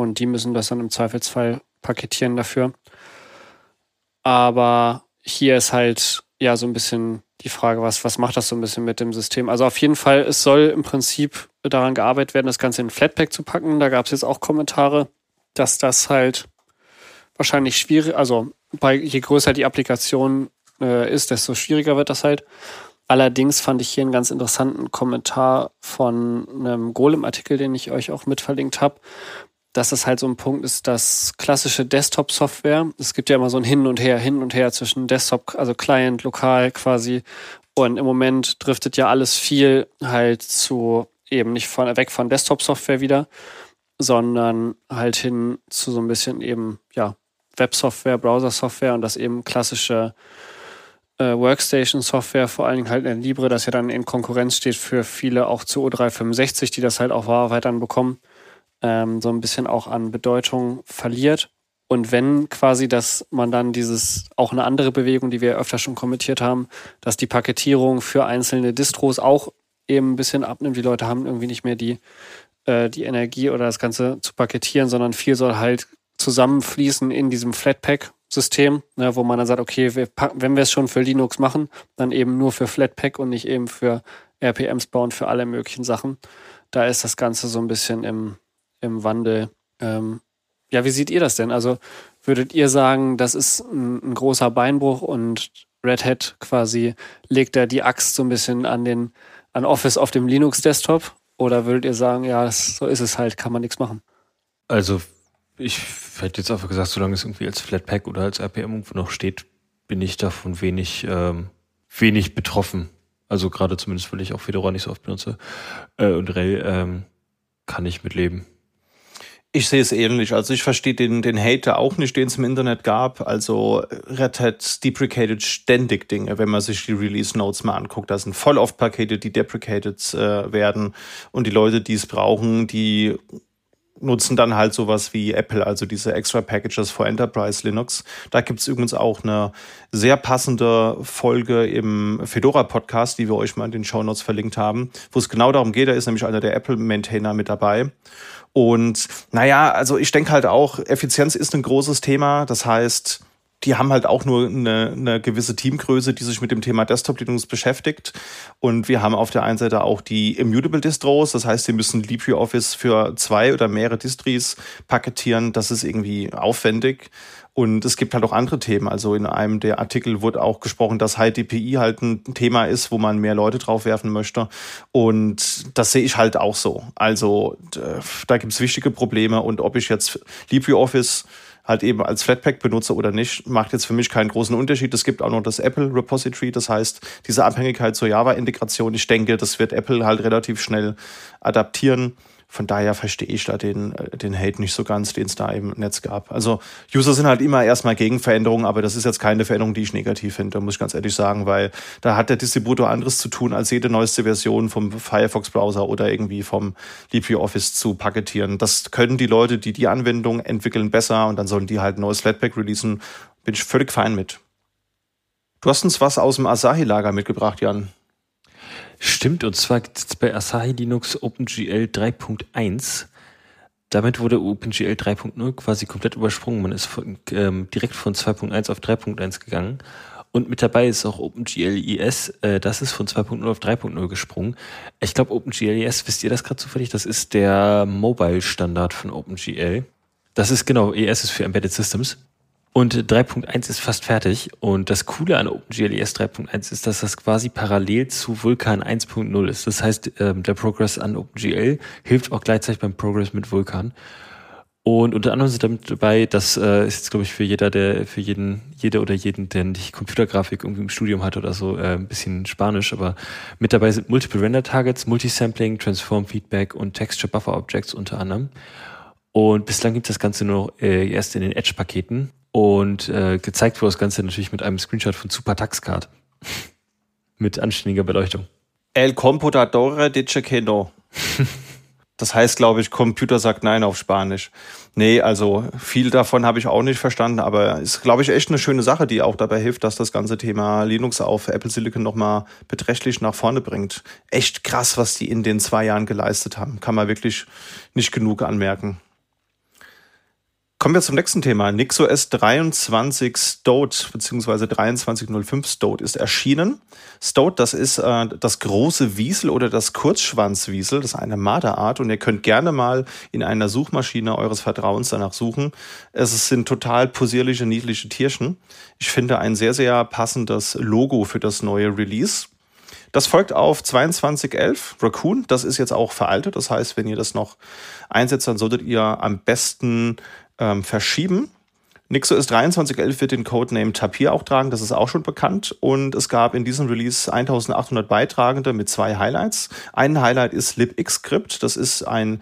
und die müssen das dann im Zweifelsfall paketieren dafür. Aber hier ist halt ja so ein bisschen die Frage, was, was macht das so ein bisschen mit dem System? Also auf jeden Fall, es soll im Prinzip daran gearbeitet werden, das Ganze in Flatpak zu packen. Da gab es jetzt auch Kommentare, dass das halt wahrscheinlich schwierig, also bei, je größer die Applikation äh, ist, desto schwieriger wird das halt. Allerdings fand ich hier einen ganz interessanten Kommentar von einem Golem-Artikel, den ich euch auch mit verlinkt habe, dass das halt so ein Punkt ist, dass klassische Desktop-Software, es gibt ja immer so ein Hin und Her, hin und her zwischen Desktop, also Client, lokal quasi. Und im Moment driftet ja alles viel halt zu eben nicht von, weg von Desktop-Software wieder, sondern halt hin zu so ein bisschen eben, ja, Web-Software, Browser-Software und das eben klassische äh, Workstation-Software, vor allen Dingen halt in Libre, das ja dann in Konkurrenz steht für viele auch zu O365, die das halt auch weiterhin bekommen ähm, so ein bisschen auch an Bedeutung verliert. Und wenn quasi, dass man dann dieses, auch eine andere Bewegung, die wir öfter schon kommentiert haben, dass die Paketierung für einzelne Distros auch eben ein bisschen abnimmt. Die Leute haben irgendwie nicht mehr die, äh, die Energie oder das Ganze zu paketieren, sondern viel soll halt zusammenfließen in diesem Flatpak-System, ne, wo man dann sagt, okay, wir packen, wenn wir es schon für Linux machen, dann eben nur für Flatpak und nicht eben für RPMs bauen, für alle möglichen Sachen. Da ist das Ganze so ein bisschen im, im Wandel. Ähm, ja, wie seht ihr das denn? Also würdet ihr sagen, das ist ein, ein, großer Beinbruch und Red Hat quasi legt da die Axt so ein bisschen an den an Office auf dem Linux-Desktop? Oder würdet ihr sagen, ja, das, so ist es halt, kann man nichts machen? Also ich hätte jetzt einfach gesagt, solange es irgendwie als Flatpak oder als RPM irgendwo noch steht, bin ich davon wenig, ähm, wenig betroffen. Also gerade zumindest, weil ich auch Fedora nicht so oft benutze. Äh, und Rel ähm, kann ich mitleben. Ich sehe es ähnlich. Also ich verstehe den, den Hater auch nicht, den es im Internet gab. Also Red Hat deprecated ständig Dinge, wenn man sich die Release Notes mal anguckt. Da sind voll oft Pakete, die deprecated äh, werden. Und die Leute, die es brauchen, die nutzen dann halt sowas wie Apple, also diese Extra Packages for Enterprise Linux. Da gibt's übrigens auch eine sehr passende Folge im Fedora Podcast, die wir euch mal in den Show Notes verlinkt haben, wo es genau darum geht. Da ist nämlich einer der Apple Maintainer mit dabei. Und naja, also ich denke halt auch, Effizienz ist ein großes Thema. Das heißt, die haben halt auch nur eine, eine gewisse Teamgröße, die sich mit dem Thema Desktop Linux beschäftigt. Und wir haben auf der einen Seite auch die Immutable Distros. Das heißt, sie müssen LibreOffice für zwei oder mehrere Distries paketieren. Das ist irgendwie aufwendig. Und es gibt halt auch andere Themen. Also in einem der Artikel wurde auch gesprochen, dass High DPI halt ein Thema ist, wo man mehr Leute drauf werfen möchte. Und das sehe ich halt auch so. Also da gibt es wichtige Probleme. Und ob ich jetzt LibreOffice halt eben als Flatpak benutze oder nicht, macht jetzt für mich keinen großen Unterschied. Es gibt auch noch das Apple Repository, das heißt, diese Abhängigkeit zur Java-Integration, ich denke, das wird Apple halt relativ schnell adaptieren. Von daher verstehe ich da den, äh, den Hate nicht so ganz, den es da im Netz gab. Also User sind halt immer erstmal gegen Veränderungen, aber das ist jetzt keine Veränderung, die ich negativ finde, muss ich ganz ehrlich sagen, weil da hat der Distributor anderes zu tun, als jede neueste Version vom Firefox-Browser oder irgendwie vom LibreOffice zu paketieren. Das können die Leute, die die Anwendung entwickeln, besser und dann sollen die halt ein neues Flatpak releasen. Bin ich völlig fein mit. Du hast uns was aus dem Asahi-Lager mitgebracht, Jan. Stimmt, und zwar gibt es bei Asahi Linux OpenGL 3.1. Damit wurde OpenGL 3.0 quasi komplett übersprungen. Man ist von, ähm, direkt von 2.1 auf 3.1 gegangen. Und mit dabei ist auch OpenGL ES. Äh, das ist von 2.0 auf 3.0 gesprungen. Ich glaube, OpenGL ES, wisst ihr das gerade zufällig? Das ist der Mobile-Standard von OpenGL. Das ist genau, ES ist für Embedded Systems. Und 3.1 ist fast fertig. Und das Coole an OpenGLES 3.1 ist, dass das quasi parallel zu Vulkan 1.0 ist. Das heißt, ähm, der Progress an OpenGL hilft auch gleichzeitig beim Progress mit Vulkan. Und unter anderem sind damit dabei, das äh, ist jetzt, glaube ich, für jeder, der, für jeden, jeder oder jeden, der nicht Computergrafik irgendwie im Studium hat oder so, äh, ein bisschen Spanisch, aber mit dabei sind Multiple Render Targets, Multisampling, Transform Feedback und Texture Buffer Objects unter anderem. Und bislang gibt das Ganze nur äh, erst in den Edge-Paketen. Und äh, gezeigt wurde das Ganze natürlich mit einem Screenshot von Super Taxcard. mit anständiger Beleuchtung. El computador de Chequeno. Das heißt, glaube ich, Computer sagt Nein auf Spanisch. Nee, also viel davon habe ich auch nicht verstanden, aber ist, glaube ich, echt eine schöne Sache, die auch dabei hilft, dass das ganze Thema Linux auf Apple Silicon nochmal beträchtlich nach vorne bringt. Echt krass, was die in den zwei Jahren geleistet haben. Kann man wirklich nicht genug anmerken. Kommen wir zum nächsten Thema. NixOS 23 Stoat bzw. 2305 Stoat ist erschienen. Stoat, das ist äh, das große Wiesel oder das Kurzschwanzwiesel, das ist eine Marderart und ihr könnt gerne mal in einer Suchmaschine eures Vertrauens danach suchen. Es sind total posierliche, niedliche Tierchen. Ich finde ein sehr, sehr passendes Logo für das neue Release. Das folgt auf 2211 Raccoon. Das ist jetzt auch veraltet. Das heißt, wenn ihr das noch einsetzt, dann solltet ihr am besten ähm, verschieben. NixOS 2311 wird den Codename Tapir auch tragen, das ist auch schon bekannt. Und es gab in diesem Release 1800 Beitragende mit zwei Highlights. Ein Highlight ist libxcrypt, das ist ein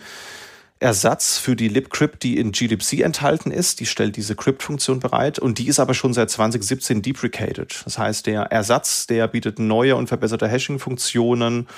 Ersatz für die libcrypt, die in glibc enthalten ist. Die stellt diese Crypt-Funktion bereit und die ist aber schon seit 2017 deprecated. Das heißt, der Ersatz, der bietet neue und verbesserte Hashing-Funktionen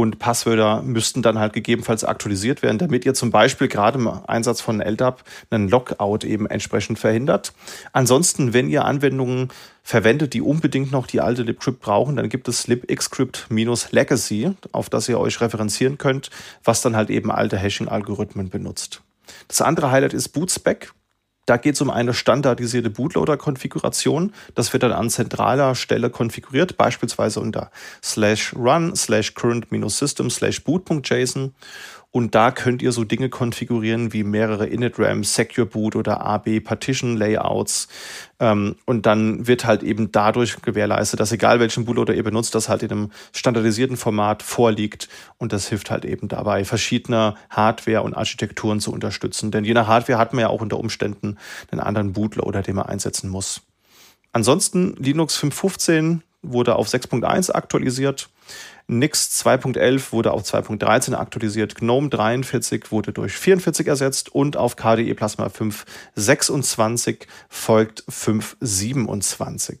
und Passwörter müssten dann halt gegebenenfalls aktualisiert werden, damit ihr zum Beispiel gerade im Einsatz von LDAP einen Lockout eben entsprechend verhindert. Ansonsten, wenn ihr Anwendungen verwendet, die unbedingt noch die alte libcrypt brauchen, dann gibt es libxcrypt-legacy, auf das ihr euch referenzieren könnt, was dann halt eben alte Hashing-Algorithmen benutzt. Das andere Highlight ist Bootspec. Da geht es um eine standardisierte Bootloader-Konfiguration. Das wird dann an zentraler Stelle konfiguriert, beispielsweise unter slash run slash current-system slash boot.json. Und da könnt ihr so Dinge konfigurieren wie mehrere Init-RAMs, Secure Boot oder AB Partition Layouts. Ähm, und dann wird halt eben dadurch gewährleistet, dass egal welchen Bootloader ihr benutzt, das halt in einem standardisierten Format vorliegt. Und das hilft halt eben dabei, verschiedene Hardware und Architekturen zu unterstützen. Denn je nach Hardware hat man ja auch unter Umständen einen anderen Bootloader, den man einsetzen muss. Ansonsten Linux 5.15 wurde auf 6.1 aktualisiert. Nix 2.11 wurde auf 2.13 aktualisiert, GNOME 43 wurde durch 44 ersetzt und auf KDE Plasma 5.26 folgt 5.27.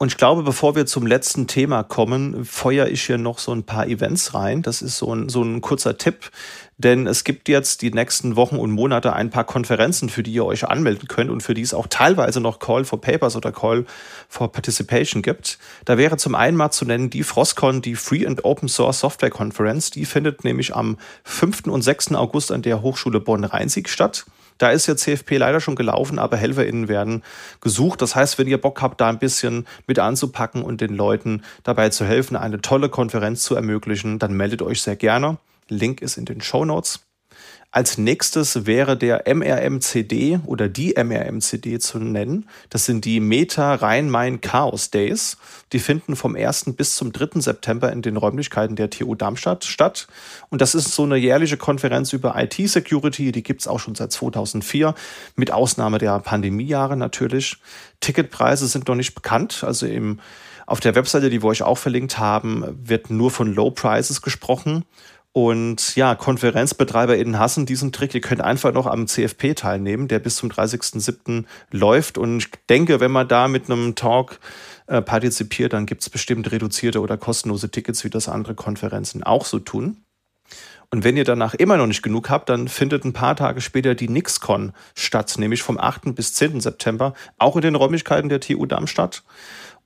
Und ich glaube, bevor wir zum letzten Thema kommen, feuere ich hier noch so ein paar Events rein. Das ist so ein, so ein kurzer Tipp, denn es gibt jetzt die nächsten Wochen und Monate ein paar Konferenzen, für die ihr euch anmelden könnt und für die es auch teilweise noch Call for Papers oder Call for Participation gibt. Da wäre zum einen mal zu nennen die Frostcon, die Free and Open Source Software Conference. Die findet nämlich am 5. und 6. August an der Hochschule Bonn-Rhein-Sieg statt. Da ist jetzt CFP leider schon gelaufen, aber HelferInnen werden gesucht. Das heißt, wenn ihr Bock habt, da ein bisschen mit anzupacken und den Leuten dabei zu helfen, eine tolle Konferenz zu ermöglichen, dann meldet euch sehr gerne. Link ist in den Show Notes. Als nächstes wäre der MRMCD oder die MRMCD zu nennen. Das sind die Meta Rhein-Main Chaos Days. Die finden vom 1. bis zum 3. September in den Räumlichkeiten der TU Darmstadt statt. Und das ist so eine jährliche Konferenz über IT-Security. Die gibt's auch schon seit 2004, mit Ausnahme der Pandemiejahre natürlich. Ticketpreise sind noch nicht bekannt. Also im Auf der Webseite, die wir euch auch verlinkt haben, wird nur von Low Prices gesprochen. Und ja, KonferenzbetreiberInnen hassen diesen Trick. Ihr könnt einfach noch am CFP teilnehmen, der bis zum 30.07. läuft. Und ich denke, wenn man da mit einem Talk äh, partizipiert, dann gibt es bestimmt reduzierte oder kostenlose Tickets, wie das andere Konferenzen auch so tun. Und wenn ihr danach immer noch nicht genug habt, dann findet ein paar Tage später die NixCon statt, nämlich vom 8. bis 10. September, auch in den Räumlichkeiten der TU Darmstadt.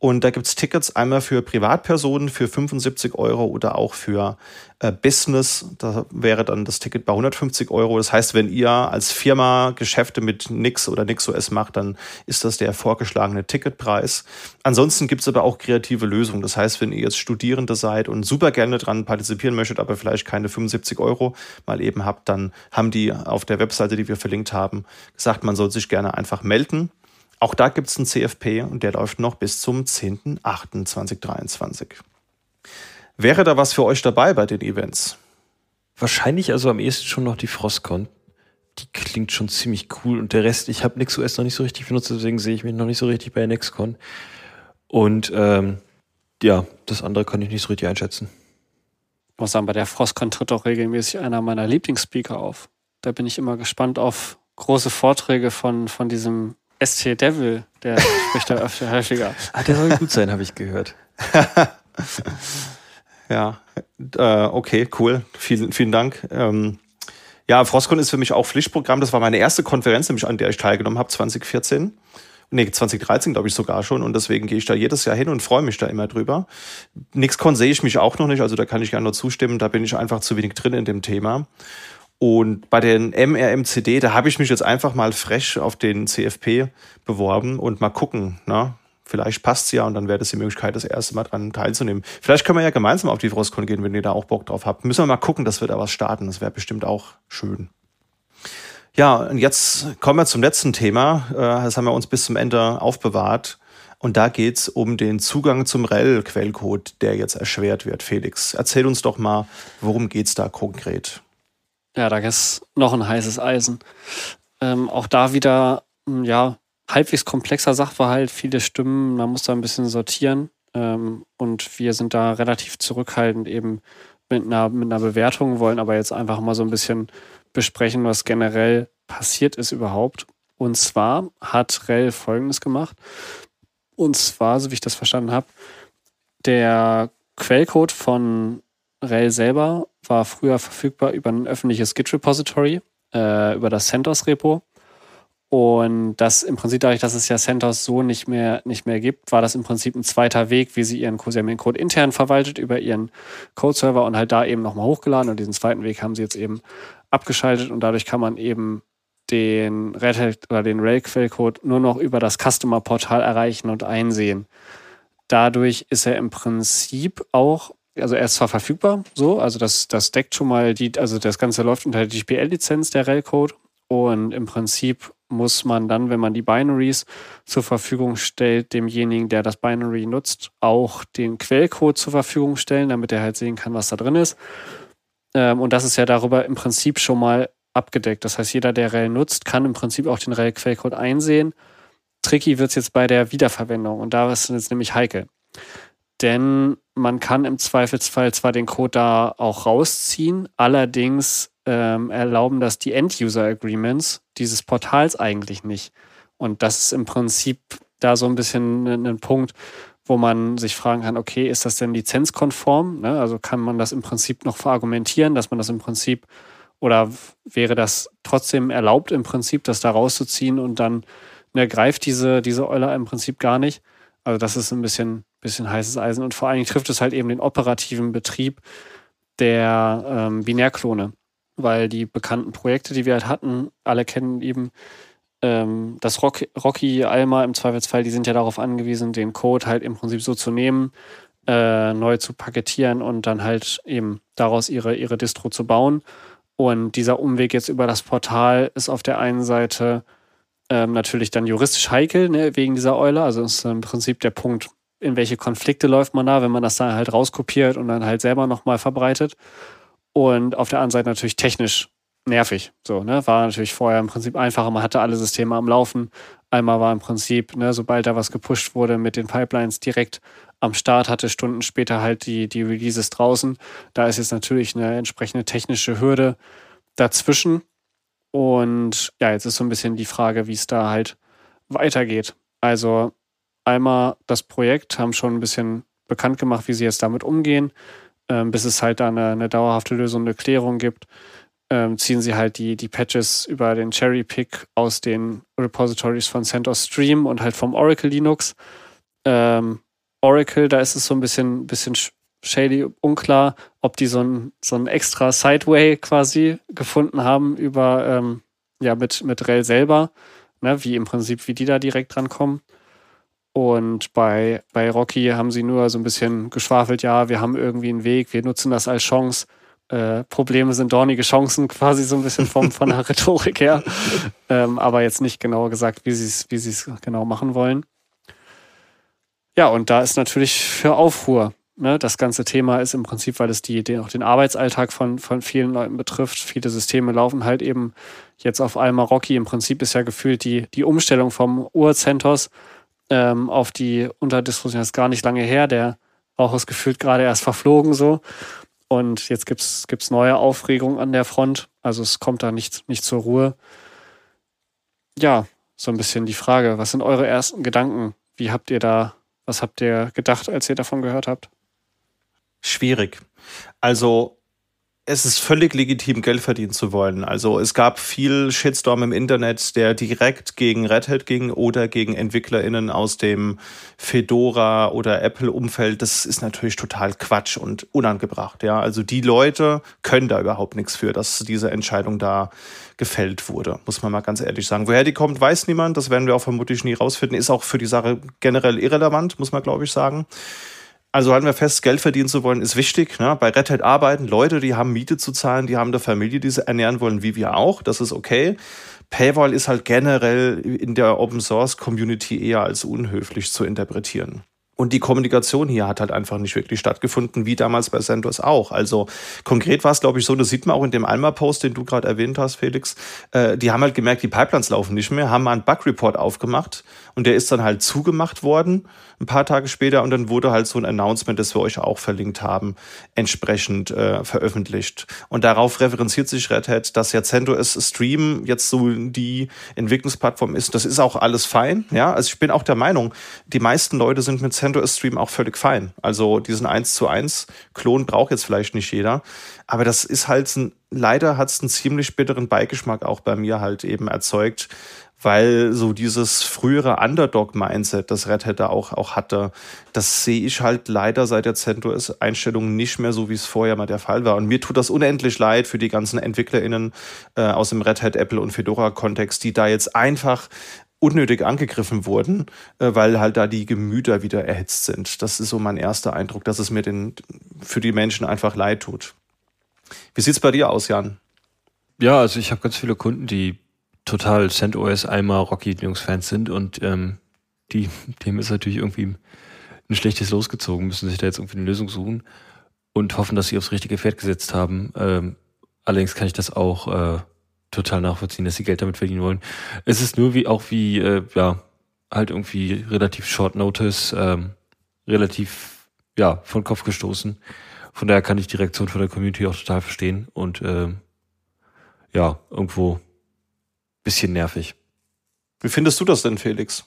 Und da gibt's Tickets einmal für Privatpersonen für 75 Euro oder auch für äh, Business. Da wäre dann das Ticket bei 150 Euro. Das heißt, wenn ihr als Firma Geschäfte mit Nix oder NixOS macht, dann ist das der vorgeschlagene Ticketpreis. Ansonsten gibt's aber auch kreative Lösungen. Das heißt, wenn ihr jetzt Studierende seid und super gerne dran partizipieren möchtet, aber vielleicht keine 75 Euro mal eben habt, dann haben die auf der Webseite, die wir verlinkt haben, gesagt, man soll sich gerne einfach melden. Auch da gibt es einen CFP und der läuft noch bis zum 10.08.2023. Wäre da was für euch dabei bei den Events? Wahrscheinlich also am ehesten schon noch die Frostcon. Die klingt schon ziemlich cool und der Rest, ich habe NixOS noch nicht so richtig benutzt, deswegen sehe ich mich noch nicht so richtig bei NextCon. Und ähm, ja, das andere kann ich nicht so richtig einschätzen. Ich muss sagen, bei der Frostcon tritt auch regelmäßig einer meiner Lieblingsspeaker auf. Da bin ich immer gespannt auf große Vorträge von, von diesem ST Devil, der spricht da öfter häufiger. Ah, der soll gut sein, habe ich gehört. ja, äh, okay, cool. Vielen, vielen Dank. Ähm, ja, Frostcon ist für mich auch Pflichtprogramm. Das war meine erste Konferenz, nämlich an der ich teilgenommen habe, 2014. Nee, 2013 glaube ich sogar schon und deswegen gehe ich da jedes Jahr hin und freue mich da immer drüber. NixCon sehe ich mich auch noch nicht, also da kann ich gerne nur zustimmen, da bin ich einfach zu wenig drin in dem Thema. Und bei den MRMCD, da habe ich mich jetzt einfach mal frech auf den CFP beworben und mal gucken. Ne? Vielleicht passt es ja und dann wäre das die Möglichkeit, das erste Mal dran teilzunehmen. Vielleicht können wir ja gemeinsam auf die Frostcon gehen, wenn ihr da auch Bock drauf habt. Müssen wir mal gucken, dass wir da was starten. Das wäre bestimmt auch schön. Ja, und jetzt kommen wir zum letzten Thema. Äh, das haben wir uns bis zum Ende aufbewahrt. Und da geht es um den Zugang zum REL-Quellcode, der jetzt erschwert wird. Felix, erzähl uns doch mal, worum geht es da konkret? Ja, da ist noch ein heißes Eisen. Ähm, auch da wieder, hm, ja, halbwegs komplexer Sachverhalt, viele Stimmen, man muss da ein bisschen sortieren. Ähm, und wir sind da relativ zurückhaltend eben mit einer, mit einer Bewertung, wollen aber jetzt einfach mal so ein bisschen besprechen, was generell passiert ist überhaupt. Und zwar hat Rel Folgendes gemacht. Und zwar, so wie ich das verstanden habe, der Quellcode von Rel selber war früher verfügbar über ein öffentliches Git-Repository, äh, über das CentOS-Repo. Und das im Prinzip dadurch, dass es ja CentOS so nicht mehr, nicht mehr gibt, war das im Prinzip ein zweiter Weg, wie sie ihren Code intern verwaltet über ihren Code-Server und halt da eben nochmal hochgeladen. Und diesen zweiten Weg haben sie jetzt eben abgeschaltet und dadurch kann man eben den Red oder den Rail-Quellcode nur noch über das Customer-Portal erreichen und einsehen. Dadurch ist er im Prinzip auch also er ist zwar verfügbar, so, also das, das deckt schon mal die, also das Ganze läuft unter der GPL-Lizenz der REL-Code und im Prinzip muss man dann, wenn man die Binaries zur Verfügung stellt, demjenigen, der das Binary nutzt, auch den Quellcode zur Verfügung stellen, damit er halt sehen kann, was da drin ist. Ähm, und das ist ja darüber im Prinzip schon mal abgedeckt. Das heißt, jeder, der REL nutzt, kann im Prinzip auch den REL-Quellcode einsehen. Tricky wird es jetzt bei der Wiederverwendung und da ist es jetzt nämlich heikel. Denn man kann im Zweifelsfall zwar den Code da auch rausziehen, allerdings ähm, erlauben das die End-User-Agreements dieses Portals eigentlich nicht. Und das ist im Prinzip da so ein bisschen ein Punkt, wo man sich fragen kann, okay, ist das denn lizenzkonform? Ne? Also kann man das im Prinzip noch verargumentieren, dass man das im Prinzip oder wäre das trotzdem erlaubt im Prinzip, das da rauszuziehen und dann ne, greift diese, diese Euler im Prinzip gar nicht? Also das ist ein bisschen, bisschen heißes Eisen und vor allen Dingen trifft es halt eben den operativen Betrieb der ähm, Binärklone, weil die bekannten Projekte, die wir halt hatten, alle kennen eben ähm, das Rock, Rocky, Alma im Zweifelsfall, die sind ja darauf angewiesen, den Code halt im Prinzip so zu nehmen, äh, neu zu paketieren und dann halt eben daraus ihre, ihre Distro zu bauen. Und dieser Umweg jetzt über das Portal ist auf der einen Seite ähm, natürlich dann juristisch heikel, ne, wegen dieser Eule. Also ist im Prinzip der Punkt, in welche Konflikte läuft man da, wenn man das dann halt rauskopiert und dann halt selber nochmal verbreitet. Und auf der anderen Seite natürlich technisch nervig. So, ne? War natürlich vorher im Prinzip einfacher, man hatte alle Systeme am Laufen, Einmal war im Prinzip, ne, sobald da was gepusht wurde mit den Pipelines direkt am Start, hatte Stunden später halt die, die Releases draußen. Da ist jetzt natürlich eine entsprechende technische Hürde dazwischen. Und ja, jetzt ist so ein bisschen die Frage, wie es da halt weitergeht. Also einmal das Projekt haben schon ein bisschen bekannt gemacht, wie sie jetzt damit umgehen, ähm, bis es halt da eine, eine dauerhafte Lösung, eine Klärung gibt ähm, ziehen sie halt die, die Patches über den Cherry Pick aus den Repositories von CentOS Stream und halt vom Oracle Linux. Ähm, Oracle, da ist es so ein bisschen, bisschen shady, unklar, ob die so ein, so ein extra Sideway quasi gefunden haben über, ähm, ja, mit, mit Rel selber, ne, wie im Prinzip, wie die da direkt dran kommen. Und bei, bei Rocky haben sie nur so ein bisschen geschwafelt, ja, wir haben irgendwie einen Weg, wir nutzen das als Chance, äh, Probleme sind dornige Chancen, quasi so ein bisschen vom, von der Rhetorik her. Ähm, aber jetzt nicht genau gesagt, wie sie es wie sie's genau machen wollen. Ja, und da ist natürlich für Aufruhr. Ne? Das ganze Thema ist im Prinzip, weil es die, den, auch den Arbeitsalltag von, von vielen Leuten betrifft. Viele Systeme laufen halt eben jetzt auf einmal Rocky. Im Prinzip ist ja gefühlt die, die Umstellung vom Ur-CentOS ähm, auf die Unterdiskussion ist gar nicht lange her. Der auch ist gefühlt gerade erst verflogen so. Und jetzt gibt es neue Aufregung an der Front. Also es kommt da nicht, nicht zur Ruhe. Ja, so ein bisschen die Frage, was sind eure ersten Gedanken? Wie habt ihr da, was habt ihr gedacht, als ihr davon gehört habt? Schwierig. Also es ist völlig legitim, Geld verdienen zu wollen. Also es gab viel Shitstorm im Internet, der direkt gegen Red Hat ging oder gegen EntwicklerInnen aus dem Fedora oder Apple-Umfeld. Das ist natürlich total Quatsch und unangebracht. Ja, also die Leute können da überhaupt nichts für, dass diese Entscheidung da gefällt wurde, muss man mal ganz ehrlich sagen. Woher die kommt, weiß niemand. Das werden wir auch vermutlich nie rausfinden. Ist auch für die Sache generell irrelevant, muss man glaube ich sagen. Also halten wir fest, Geld verdienen zu wollen, ist wichtig. Ne? Bei Red Hat arbeiten Leute, die haben Miete zu zahlen, die haben eine Familie, die sie ernähren wollen, wie wir auch. Das ist okay. Paywall ist halt generell in der Open Source Community eher als unhöflich zu interpretieren. Und die Kommunikation hier hat halt einfach nicht wirklich stattgefunden, wie damals bei CentOS auch. Also konkret war es, glaube ich, so, das sieht man auch in dem Alma-Post, den du gerade erwähnt hast, Felix. Äh, die haben halt gemerkt, die Pipelines laufen nicht mehr, haben mal einen Bug-Report aufgemacht und der ist dann halt zugemacht worden ein paar Tage später und dann wurde halt so ein Announcement, das wir euch auch verlinkt haben, entsprechend äh, veröffentlicht. Und darauf referenziert sich Red Hat, dass ja CentOS Stream jetzt so die Entwicklungsplattform ist. Das ist auch alles fein, ja. Also ich bin auch der Meinung, die meisten Leute sind mit CentOS Stream auch völlig fein. Also diesen 1 zu 1 Klon braucht jetzt vielleicht nicht jeder. Aber das ist halt ein, leider hat es einen ziemlich bitteren Beigeschmack auch bei mir halt eben erzeugt, weil so dieses frühere Underdog-Mindset, das Red Hat auch, auch hatte, das sehe ich halt leider seit der CentOS-Einstellung nicht mehr so, wie es vorher mal der Fall war. Und mir tut das unendlich leid für die ganzen EntwicklerInnen äh, aus dem Red Hat, Apple und Fedora-Kontext, die da jetzt einfach unnötig angegriffen wurden, äh, weil halt da die Gemüter wieder erhitzt sind. Das ist so mein erster Eindruck, dass es mir den, für die Menschen einfach leid tut. Wie sieht's bei dir aus, Jan? Ja, also ich habe ganz viele Kunden, die total CentOS Alma Rocky Linux Fans sind und ähm, die, dem ist natürlich irgendwie ein schlechtes losgezogen, müssen sich da jetzt irgendwie eine Lösung suchen und hoffen, dass sie aufs richtige Pferd gesetzt haben. Ähm, allerdings kann ich das auch äh, total nachvollziehen, dass sie Geld damit verdienen wollen. Es ist nur wie auch wie, äh, ja, halt irgendwie relativ short notice, ähm, relativ, ja, von Kopf gestoßen. Von daher kann ich die Reaktion von der Community auch total verstehen und ähm, ja, irgendwo bisschen nervig. Wie findest du das denn, Felix?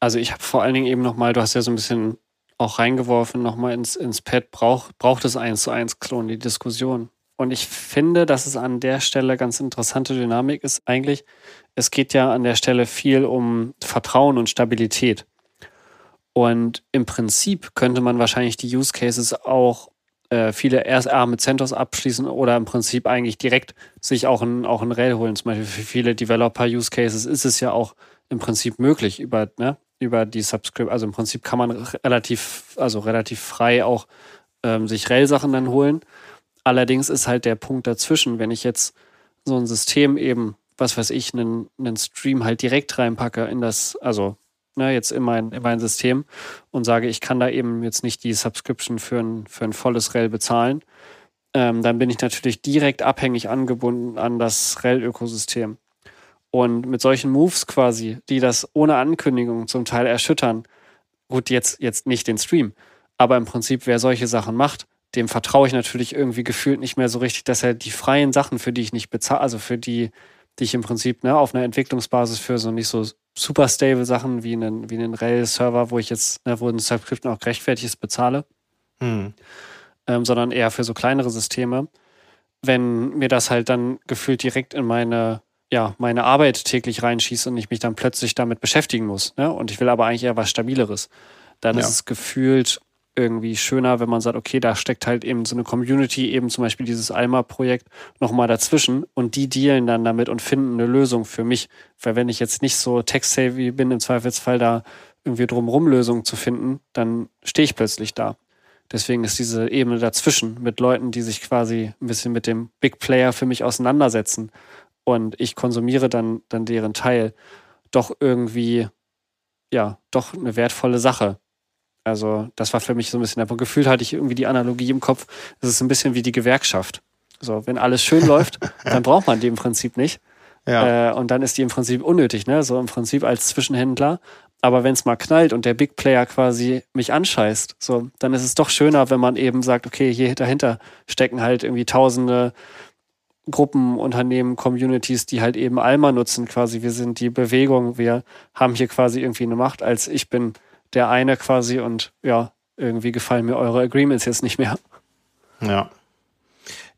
Also ich habe vor allen Dingen eben nochmal, du hast ja so ein bisschen auch reingeworfen, nochmal ins, ins Pad, braucht, braucht es eins zu eins Klon, die Diskussion. Und ich finde, dass es an der Stelle ganz interessante Dynamik ist eigentlich. Es geht ja an der Stelle viel um Vertrauen und Stabilität. Und im Prinzip könnte man wahrscheinlich die Use Cases auch äh, viele erst A mit CentOS abschließen oder im Prinzip eigentlich direkt sich auch ein, auch ein Rail holen. Zum Beispiel für viele Developer-Use-Cases ist es ja auch im Prinzip möglich über, ne, über die Subscript. Also im Prinzip kann man relativ, also relativ frei auch ähm, sich Rail-Sachen dann holen. Allerdings ist halt der Punkt dazwischen, wenn ich jetzt so ein System eben, was weiß ich, einen, einen Stream halt direkt reinpacke in das, also ne, jetzt in mein, in mein System und sage, ich kann da eben jetzt nicht die Subscription für ein, für ein volles REL bezahlen, ähm, dann bin ich natürlich direkt abhängig angebunden an das REL-Ökosystem. Und mit solchen Moves quasi, die das ohne Ankündigung zum Teil erschüttern, gut, jetzt, jetzt nicht den Stream, aber im Prinzip, wer solche Sachen macht, dem vertraue ich natürlich irgendwie gefühlt nicht mehr so richtig, dass er die freien Sachen, für die ich nicht bezahle, also für die, die ich im Prinzip ne, auf einer Entwicklungsbasis für so nicht so super stable Sachen wie einen, wie einen Rail-Server, wo ich jetzt, ne, wo ein Subscription auch gerechtfertigt ist, bezahle, hm. ähm, sondern eher für so kleinere Systeme. Wenn mir das halt dann gefühlt direkt in meine, ja, meine Arbeit täglich reinschießt und ich mich dann plötzlich damit beschäftigen muss, ne? und ich will aber eigentlich eher was Stabileres, dann ja. ist es gefühlt irgendwie schöner, wenn man sagt, okay, da steckt halt eben so eine Community, eben zum Beispiel dieses Alma-Projekt nochmal dazwischen und die dealen dann damit und finden eine Lösung für mich. Weil wenn ich jetzt nicht so tech-savvy bin, im Zweifelsfall da irgendwie drumherum Lösungen zu finden, dann stehe ich plötzlich da. Deswegen ist diese Ebene dazwischen mit Leuten, die sich quasi ein bisschen mit dem Big Player für mich auseinandersetzen und ich konsumiere dann, dann deren Teil, doch irgendwie, ja, doch eine wertvolle Sache also das war für mich so ein bisschen, aber gefühlt hatte ich irgendwie die Analogie im Kopf, es ist ein bisschen wie die Gewerkschaft. So, wenn alles schön läuft, dann braucht man die im Prinzip nicht. Ja. Äh, und dann ist die im Prinzip unnötig, ne? So im Prinzip als Zwischenhändler. Aber wenn es mal knallt und der Big Player quasi mich anscheißt, so, dann ist es doch schöner, wenn man eben sagt, okay, hier dahinter stecken halt irgendwie tausende Gruppen, Unternehmen, Communities, die halt eben Alma nutzen, quasi. Wir sind die Bewegung, wir haben hier quasi irgendwie eine Macht, als ich bin der eine quasi und ja, irgendwie gefallen mir eure Agreements jetzt nicht mehr. Ja.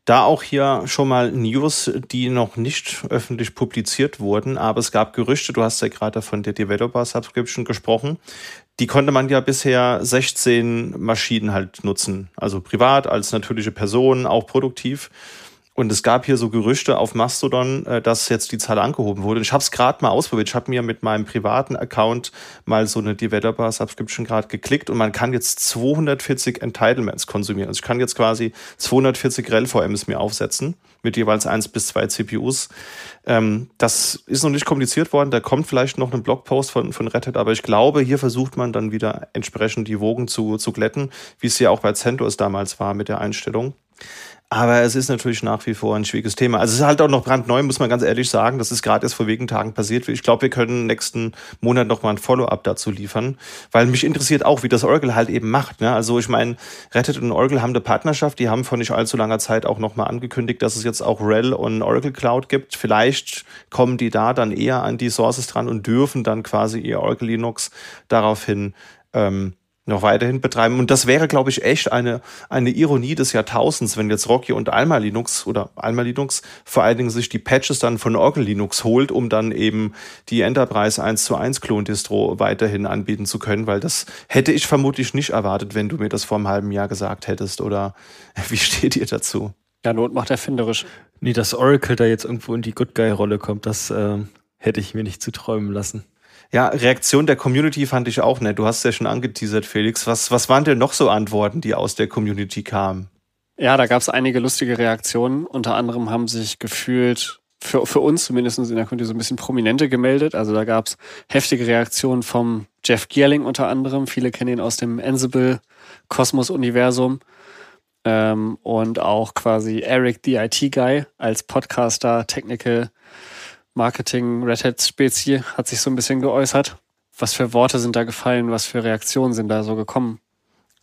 Da auch hier schon mal News, die noch nicht öffentlich publiziert wurden, aber es gab Gerüchte, du hast ja gerade von der Developer Subscription gesprochen. Die konnte man ja bisher 16 Maschinen halt nutzen, also privat als natürliche Person, auch produktiv. Und es gab hier so Gerüchte auf Mastodon, äh, dass jetzt die Zahl angehoben wurde. Ich habe es gerade mal ausprobiert. Ich habe mir mit meinem privaten Account mal so eine Developer Subscription gerade geklickt und man kann jetzt 240 Entitlements konsumieren. Also ich kann jetzt quasi 240 REL-VMs mir aufsetzen mit jeweils eins bis zwei CPUs. Ähm, das ist noch nicht kommuniziert worden. Da kommt vielleicht noch ein Blogpost von, von Red Hat, aber ich glaube, hier versucht man dann wieder entsprechend die Wogen zu, zu glätten, wie es ja auch bei CentOS damals war mit der Einstellung. Aber es ist natürlich nach wie vor ein schwieriges Thema. Also es ist halt auch noch brandneu, muss man ganz ehrlich sagen. Das ist gerade erst vor wenigen Tagen passiert. Ich glaube, wir können nächsten Monat noch mal ein Follow-up dazu liefern, weil mich interessiert auch, wie das Oracle halt eben macht. Ne? Also ich meine, Rettet und Oracle haben eine Partnerschaft. Die haben vor nicht allzu langer Zeit auch noch mal angekündigt, dass es jetzt auch RHEL und Oracle Cloud gibt. Vielleicht kommen die da dann eher an die Sources dran und dürfen dann quasi ihr Oracle Linux daraufhin ähm, noch weiterhin betreiben. Und das wäre, glaube ich, echt eine, eine Ironie des Jahrtausends, wenn jetzt Rocky und Alma Linux oder Alma Linux vor allen Dingen sich die Patches dann von Oracle Linux holt, um dann eben die Enterprise 1 zu 1 Klon-Distro weiterhin anbieten zu können, weil das hätte ich vermutlich nicht erwartet, wenn du mir das vor einem halben Jahr gesagt hättest. Oder wie steht ihr dazu? Ja, Not macht erfinderisch. Nee, dass Oracle da jetzt irgendwo in die Good Guy-Rolle kommt, das äh, hätte ich mir nicht zuträumen lassen. Ja, Reaktion der Community fand ich auch nett. Du hast ja schon angeteasert, Felix. Was, was waren denn noch so Antworten, die aus der Community kamen? Ja, da gab es einige lustige Reaktionen. Unter anderem haben sich gefühlt, für, für uns zumindest in der Community, so ein bisschen Prominente gemeldet. Also da gab es heftige Reaktionen vom Jeff Gierling unter anderem. Viele kennen ihn aus dem Ansible-Kosmos-Universum. Ähm, und auch quasi Eric, the IT-Guy, als Podcaster, Technical Marketing Red Hat sich so ein bisschen geäußert. Was für Worte sind da gefallen? Was für Reaktionen sind da so gekommen?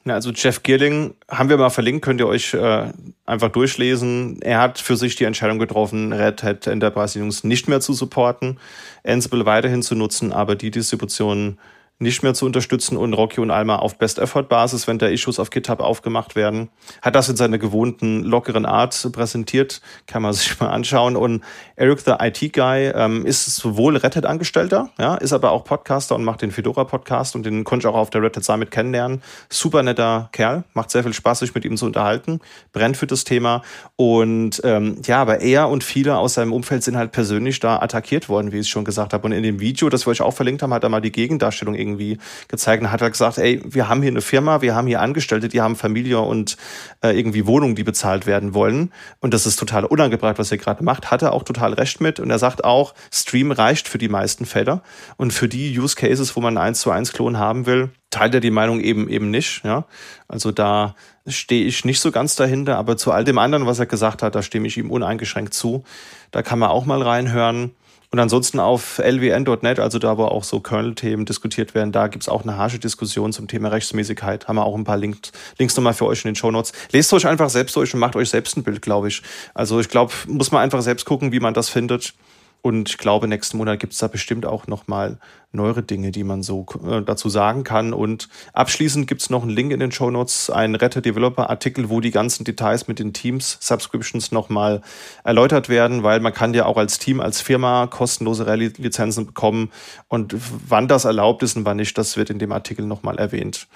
Na, also Jeff Gierling haben wir mal verlinkt, könnt ihr euch äh, einfach durchlesen. Er hat für sich die Entscheidung getroffen, Red Hat Enterprise Linux nicht mehr zu supporten, Ansible weiterhin zu nutzen, aber die Distribution nicht mehr zu unterstützen und Rocky und Alma auf Best-Effort-Basis, wenn da Issues auf GitHub aufgemacht werden. Hat das in seiner gewohnten, lockeren Art präsentiert, kann man sich mal anschauen. Und Eric, the IT-Guy, ähm, ist sowohl Red Hat-Angestellter, ja, ist aber auch Podcaster und macht den Fedora-Podcast und den konnte ich auch auf der Red Hat Summit kennenlernen. Super netter Kerl, macht sehr viel Spaß, sich mit ihm zu unterhalten, brennt für das Thema. Und ähm, ja, aber er und viele aus seinem Umfeld sind halt persönlich da attackiert worden, wie ich es schon gesagt habe. Und in dem Video, das wir euch auch verlinkt haben, hat er mal die Gegendarstellung irgendwie gezeigt und hat er gesagt, ey, wir haben hier eine Firma, wir haben hier Angestellte, die haben Familie und äh, irgendwie Wohnungen, die bezahlt werden wollen. Und das ist total unangebracht, was ihr gerade macht. Hat er auch total recht mit. Und er sagt auch, Stream reicht für die meisten Fälle. Und für die Use Cases, wo man einen 1 zu 1 Klon haben will, teilt er die Meinung eben eben nicht. Ja? Also da stehe ich nicht so ganz dahinter, aber zu all dem anderen, was er gesagt hat, da stimme ich ihm uneingeschränkt zu. Da kann man auch mal reinhören. Und ansonsten auf lwn.net, also da, wo auch so Kernel-Themen diskutiert werden, da gibt's auch eine harsche Diskussion zum Thema Rechtsmäßigkeit. Haben wir auch ein paar Link Links nochmal für euch in den Show Notes. Lest euch einfach selbst durch und macht euch selbst ein Bild, glaube ich. Also ich glaube, muss man einfach selbst gucken, wie man das findet. Und ich glaube, nächsten Monat gibt es da bestimmt auch nochmal neuere Dinge, die man so äh, dazu sagen kann. Und abschließend gibt es noch einen Link in den Show Notes, einen Retter Developer Artikel, wo die ganzen Details mit den Teams Subscriptions nochmal erläutert werden, weil man kann ja auch als Team, als Firma kostenlose Rallye-Lizenzen bekommen. Und wann das erlaubt ist und wann nicht, das wird in dem Artikel nochmal erwähnt.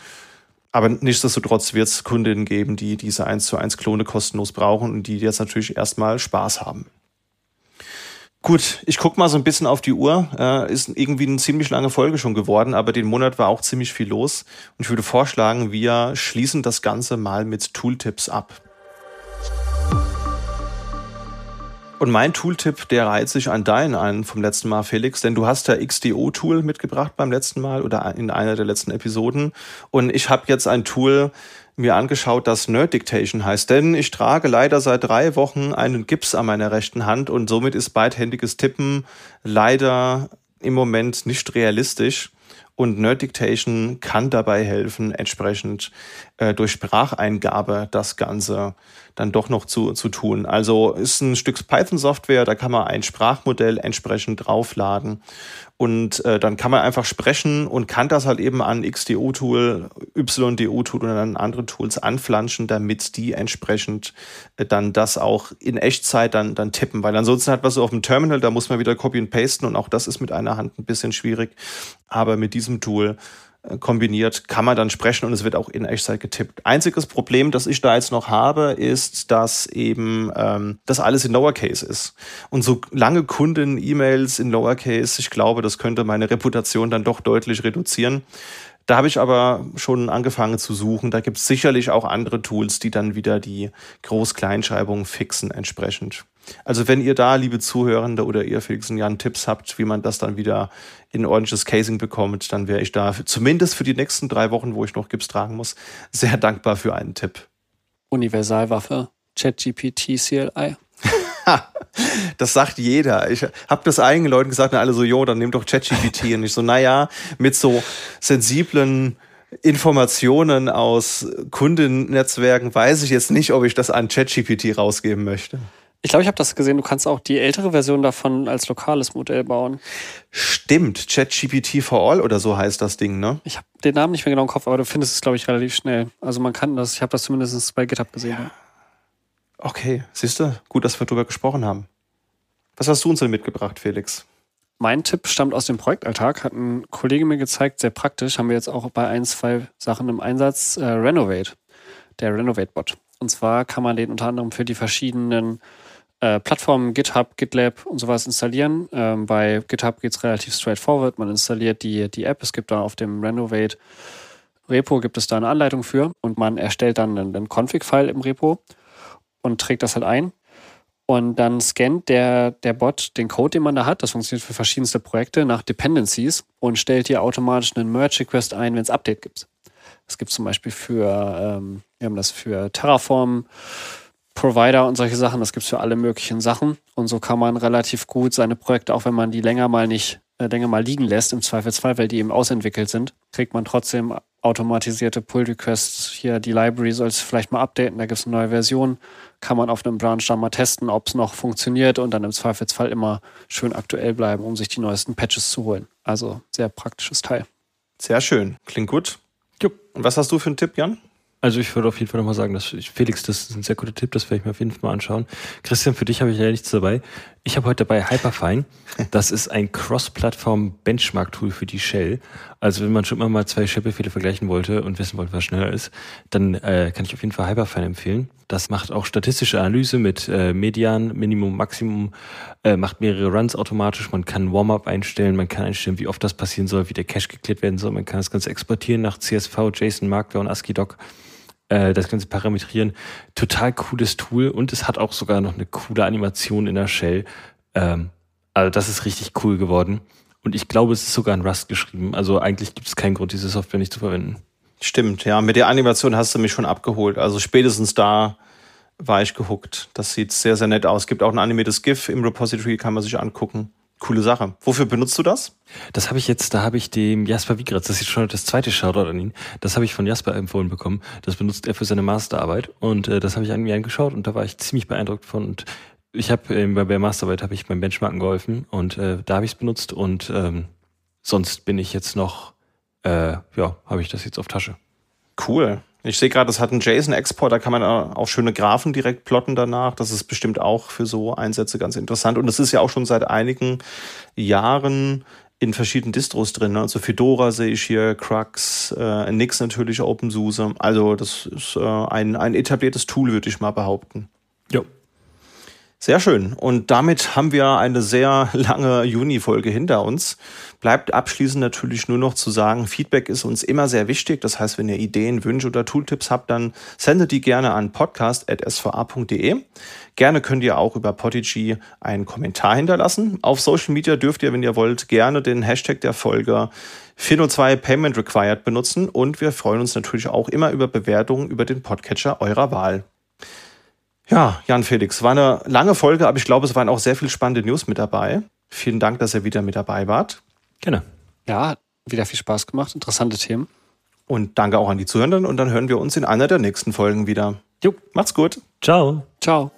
Aber nichtsdestotrotz wird es Kundinnen geben, die diese 1 zu 1 Klone kostenlos brauchen und die jetzt natürlich erstmal Spaß haben. Gut, ich guck mal so ein bisschen auf die Uhr. Äh, ist irgendwie eine ziemlich lange Folge schon geworden, aber den Monat war auch ziemlich viel los. Und ich würde vorschlagen, wir schließen das Ganze mal mit Tooltips ab. Und mein Tooltip, der reiht sich an deinen ein vom letzten Mal, Felix, denn du hast ja XDO-Tool mitgebracht beim letzten Mal oder in einer der letzten Episoden. Und ich habe jetzt ein Tool, mir angeschaut, das Nerd Dictation heißt. Denn ich trage leider seit drei Wochen einen Gips an meiner rechten Hand und somit ist beidhändiges Tippen leider im Moment nicht realistisch. Und Nerd Dictation kann dabei helfen, entsprechend äh, durch Spracheingabe das Ganze dann doch noch zu, zu tun. Also ist ein Stück Python-Software, da kann man ein Sprachmodell entsprechend draufladen und äh, dann kann man einfach sprechen und kann das halt eben an XDO-Tool, YDO-Tool oder an andere Tools anflanschen, damit die entsprechend äh, dann das auch in Echtzeit dann, dann tippen. Weil ansonsten hat man so auf dem Terminal, da muss man wieder copy und pasten und auch das ist mit einer Hand ein bisschen schwierig. Aber mit diesem Tool kombiniert, kann man dann sprechen und es wird auch in Echtzeit getippt. Einziges Problem, das ich da jetzt noch habe, ist, dass eben ähm, das alles in Lowercase ist. Und so lange Kunden-E-Mails in Lowercase, ich glaube, das könnte meine Reputation dann doch deutlich reduzieren. Da habe ich aber schon angefangen zu suchen. Da gibt es sicherlich auch andere Tools, die dann wieder die Groß-Kleinschreibung fixen entsprechend. Also wenn ihr da, liebe Zuhörende oder ihr Felix und Jan, Tipps habt, wie man das dann wieder in ordentliches Casing bekommt, dann wäre ich da zumindest für die nächsten drei Wochen, wo ich noch Gips tragen muss, sehr dankbar für einen Tipp. Universalwaffe, ChatGPT CLI. das sagt jeder. Ich habe das einigen Leuten gesagt und alle so, jo, dann nimm doch ChatGPT. und ich so, naja, mit so sensiblen Informationen aus Kundennetzwerken weiß ich jetzt nicht, ob ich das an ChatGPT rausgeben möchte. Ich glaube, ich habe das gesehen. Du kannst auch die ältere Version davon als lokales Modell bauen. Stimmt, ChatGPT for All oder so heißt das Ding, ne? Ich habe den Namen nicht mehr genau im Kopf, aber du findest es, glaube ich, relativ schnell. Also man kann das, ich habe das zumindest bei GitHub gesehen. Ja. Okay, siehst du, gut, dass wir darüber gesprochen haben. Was hast du uns denn mitgebracht, Felix? Mein Tipp stammt aus dem Projektalltag, hat ein Kollege mir gezeigt, sehr praktisch, haben wir jetzt auch bei ein, zwei Sachen im Einsatz, äh, Renovate, der Renovate-Bot. Und zwar kann man den unter anderem für die verschiedenen äh, Plattformen GitHub, GitLab und sowas installieren. Ähm, bei GitHub geht es relativ straightforward. Man installiert die, die App. Es gibt da auf dem Renovate Repo gibt es da eine Anleitung für und man erstellt dann einen, einen Config-File im Repo und trägt das halt ein. Und dann scannt der, der Bot den Code, den man da hat, das funktioniert für verschiedenste Projekte, nach Dependencies und stellt hier automatisch einen Merge-Request ein, wenn es Update gibt. Es gibt zum Beispiel für, ähm, wir haben das für Terraform, Provider und solche Sachen, das gibt es für alle möglichen Sachen. Und so kann man relativ gut seine Projekte, auch wenn man die länger mal nicht, äh, länger mal liegen lässt, im Zweifelsfall, weil die eben ausentwickelt sind, kriegt man trotzdem automatisierte Pull-Requests. Hier die Library soll es vielleicht mal updaten, da gibt es eine neue Version. Kann man auf einem Branch dann mal testen, ob es noch funktioniert und dann im Zweifelsfall immer schön aktuell bleiben, um sich die neuesten Patches zu holen. Also sehr praktisches Teil. Sehr schön. Klingt gut. Und was hast du für einen Tipp, Jan? Also ich würde auf jeden Fall nochmal sagen, dass Felix, das ist ein sehr guter Tipp, das werde ich mir auf jeden Fall mal anschauen. Christian, für dich habe ich ja nichts dabei. Ich habe heute dabei Hyperfine. Das ist ein Cross-Plattform-Benchmark-Tool für die Shell. Also wenn man schon immer mal zwei Shell-Befehle vergleichen wollte und wissen wollte, was schneller ist, dann äh, kann ich auf jeden Fall Hyperfine empfehlen. Das macht auch statistische Analyse mit äh, Median, Minimum, Maximum, äh, macht mehrere Runs automatisch. Man kann Warm-up einstellen, man kann einstellen, wie oft das passieren soll, wie der Cache geklärt werden soll. Man kann das Ganze exportieren nach CSV, JSON, Markdown, ASCII-Doc äh, das Ganze parametrieren. Total cooles Tool und es hat auch sogar noch eine coole Animation in der Shell. Ähm, also das ist richtig cool geworden. Und ich glaube, es ist sogar in Rust geschrieben. Also eigentlich gibt es keinen Grund, diese Software nicht zu verwenden. Stimmt, ja. Mit der Animation hast du mich schon abgeholt. Also spätestens da war ich gehuckt. Das sieht sehr, sehr nett aus. Gibt auch ein animiertes GIF im Repository, kann man sich angucken. Coole Sache. Wofür benutzt du das? Das habe ich jetzt, da habe ich dem Jasper Wigratz, das ist schon das zweite Shoutout an ihn, das habe ich von Jasper empfohlen bekommen. Das benutzt er für seine Masterarbeit und äh, das habe ich an mir angeschaut und da war ich ziemlich beeindruckt von. Und ich habe äh, bei der Masterarbeit habe ich beim Benchmarken geholfen und äh, da habe ich es benutzt und ähm, sonst bin ich jetzt noch, äh, ja, habe ich das jetzt auf Tasche. Cool. Ich sehe gerade, das hat einen JSON-Export, da kann man auch schöne Graphen direkt plotten danach. Das ist bestimmt auch für so Einsätze ganz interessant. Und das ist ja auch schon seit einigen Jahren in verschiedenen Distros drin. Ne? Also Fedora sehe ich hier, Crux, äh, Nix natürlich, OpenSUSE. Also das ist äh, ein, ein etabliertes Tool, würde ich mal behaupten. Sehr schön. Und damit haben wir eine sehr lange Juni-Folge hinter uns. Bleibt abschließend natürlich nur noch zu sagen, Feedback ist uns immer sehr wichtig. Das heißt, wenn ihr Ideen, Wünsche oder Tooltips habt, dann sendet die gerne an podcast.sva.de. Gerne könnt ihr auch über Podigy einen Kommentar hinterlassen. Auf Social Media dürft ihr, wenn ihr wollt, gerne den Hashtag der Folge 402 Payment Required benutzen. Und wir freuen uns natürlich auch immer über Bewertungen über den Podcatcher eurer Wahl. Ja, Jan Felix, war eine lange Folge, aber ich glaube, es waren auch sehr viele spannende News mit dabei. Vielen Dank, dass ihr wieder mit dabei wart. Gerne. Ja, hat wieder viel Spaß gemacht. Interessante Themen. Und danke auch an die Zuhörenden und dann hören wir uns in einer der nächsten Folgen wieder. Jo. Macht's gut. Ciao. Ciao.